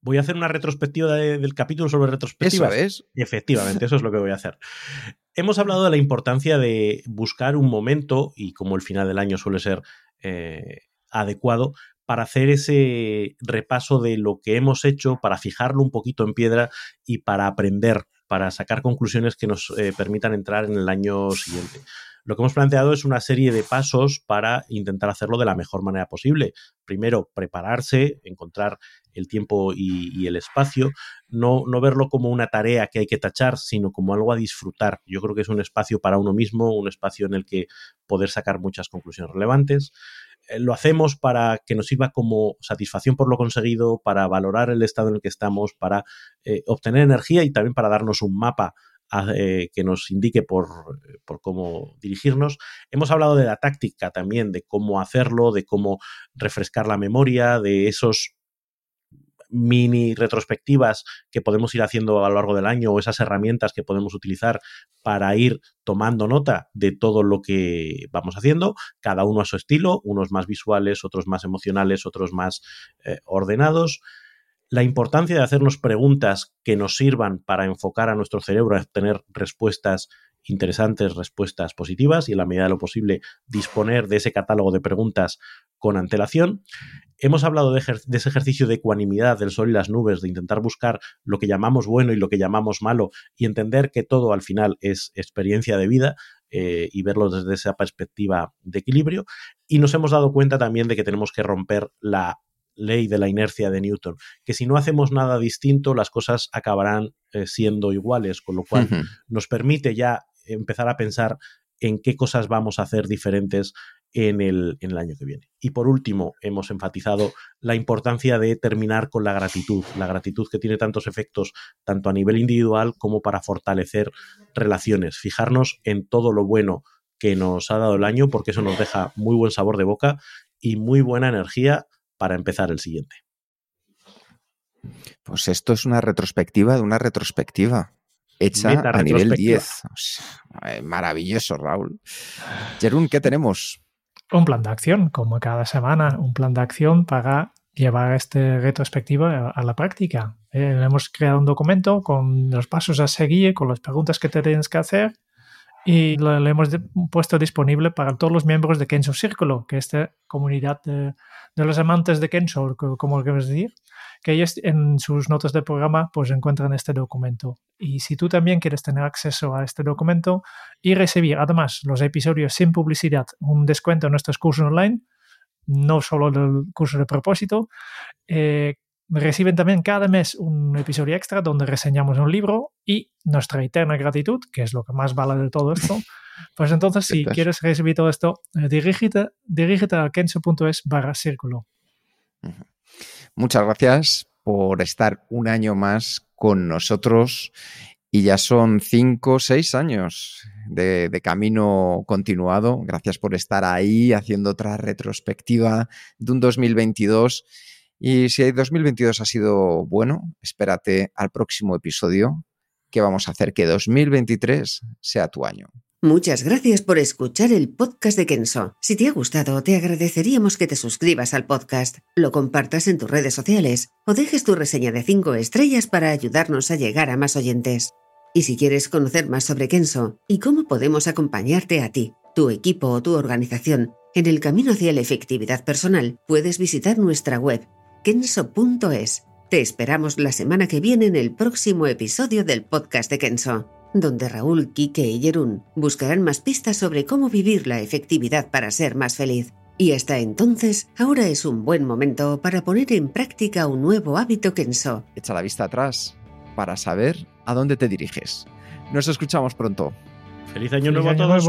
Voy a hacer una retrospectiva del capítulo sobre retrospectivas. Eso es. Efectivamente, eso es lo que voy a hacer. Hemos hablado de la importancia de buscar un momento, y como el final del año suele ser eh, adecuado, para hacer ese repaso de lo que hemos hecho, para fijarlo un poquito en piedra y para aprender, para sacar conclusiones que nos eh, permitan entrar en el año siguiente. Lo que hemos planteado es una serie de pasos para intentar hacerlo de la mejor manera posible. Primero, prepararse, encontrar el tiempo y, el espacio, no, no, verlo como una tarea que hay que tachar, sino como algo a disfrutar. Yo creo que es un espacio para uno mismo, un espacio en el que poder sacar muchas conclusiones relevantes. Eh, lo hacemos para que nos sirva como satisfacción por lo conseguido, para valorar el estado en el que estamos, para eh, obtener energía y también para darnos un mapa eh, que nos indique por, por, cómo dirigirnos. Hemos hablado de la táctica también, de cómo hacerlo, de cómo refrescar la memoria, de esos mini retrospectivas que podemos ir haciendo a lo largo del año o esas herramientas que podemos utilizar para ir tomando nota de todo lo que vamos haciendo, cada uno a su estilo, unos más visuales, otros más emocionales, otros más eh, ordenados. La importancia de hacernos preguntas que nos sirvan para enfocar a nuestro cerebro a tener respuestas interesantes, respuestas positivas y en la medida de lo posible disponer de ese catálogo de preguntas con antelación. Hemos hablado de, ese ejercicio de ecuanimidad del sol y las nubes, de intentar buscar lo que llamamos bueno y lo que llamamos malo y entender que todo al final es experiencia de vida eh, y verlo desde esa perspectiva de equilibrio. Y nos hemos dado cuenta también de que tenemos que romper la ley de la inercia de Newton, que si no hacemos nada distinto, las cosas acabarán eh, siendo iguales, con lo cual nos permite ya empezar a pensar en qué cosas vamos a hacer diferentes en el, en el, año que viene. Y por último, hemos enfatizado la importancia de terminar con la gratitud, la gratitud que tiene tantos efectos, tanto a nivel individual como para fortalecer relaciones, fijarnos en todo lo bueno que nos ha dado el año, porque eso nos deja muy buen sabor de boca y muy buena energía para empezar el siguiente. Pues esto es una retrospectiva de una retrospectiva hecha a nivel 10. Eh, maravilloso, Raúl. Jerún, ¿qué tenemos? Un plan de acción, como cada semana, un plan de acción para llevar esta retrospectiva a la práctica. Eh, hemos creado un documento con los pasos a seguir, con las preguntas que te tienes que hacer y lo, hemos puesto disponible para todos los miembros de Kenso Círculo, que es esta comunidad de, de los amantes de Kenso, como lo queremos decir, que ellos en sus notas del programa pues encuentran este documento. Y si tú también quieres tener acceso a este documento y recibir además los episodios sin publicidad, un descuento en nuestros cursos online, no solo el curso de propósito, eh, reciben también cada mes un episodio extra donde reseñamos un libro y nuestra eterna gratitud, que es lo que más vale de todo esto. Pues entonces, si quieres recibir todo esto, eh, dirígete, dirígete a kenso.es barra círculo. Muchas gracias por estar un año más con nosotros y ya son cinco, seis años de, de, camino continuado. Gracias por estar ahí haciendo otra retrospectiva de un 2022. Y si el 2022 ha sido bueno, espérate al próximo episodio que vamos a hacer que 2023 sea tu año. Muchas gracias por escuchar el podcast de Kenso. Si te ha gustado, te agradeceríamos que te suscribas al podcast, lo compartas en tus redes sociales o dejes tu reseña de 5 estrellas para ayudarnos a llegar a más oyentes. Y si quieres conocer más sobre Kenso y cómo podemos acompañarte a ti, tu equipo o tu organización en el camino hacia la efectividad personal, puedes visitar nuestra web kenso.es. Te esperamos la semana que viene en el próximo episodio del podcast de Kenso donde Raúl, Quique y Jerún buscarán más pistas sobre cómo vivir la efectividad para ser más feliz. Y hasta entonces, ahora es un buen momento para poner en práctica un nuevo hábito Kenso. Echa la vista atrás para saber a dónde te diriges. Nos escuchamos pronto. Feliz año nuevo a todos.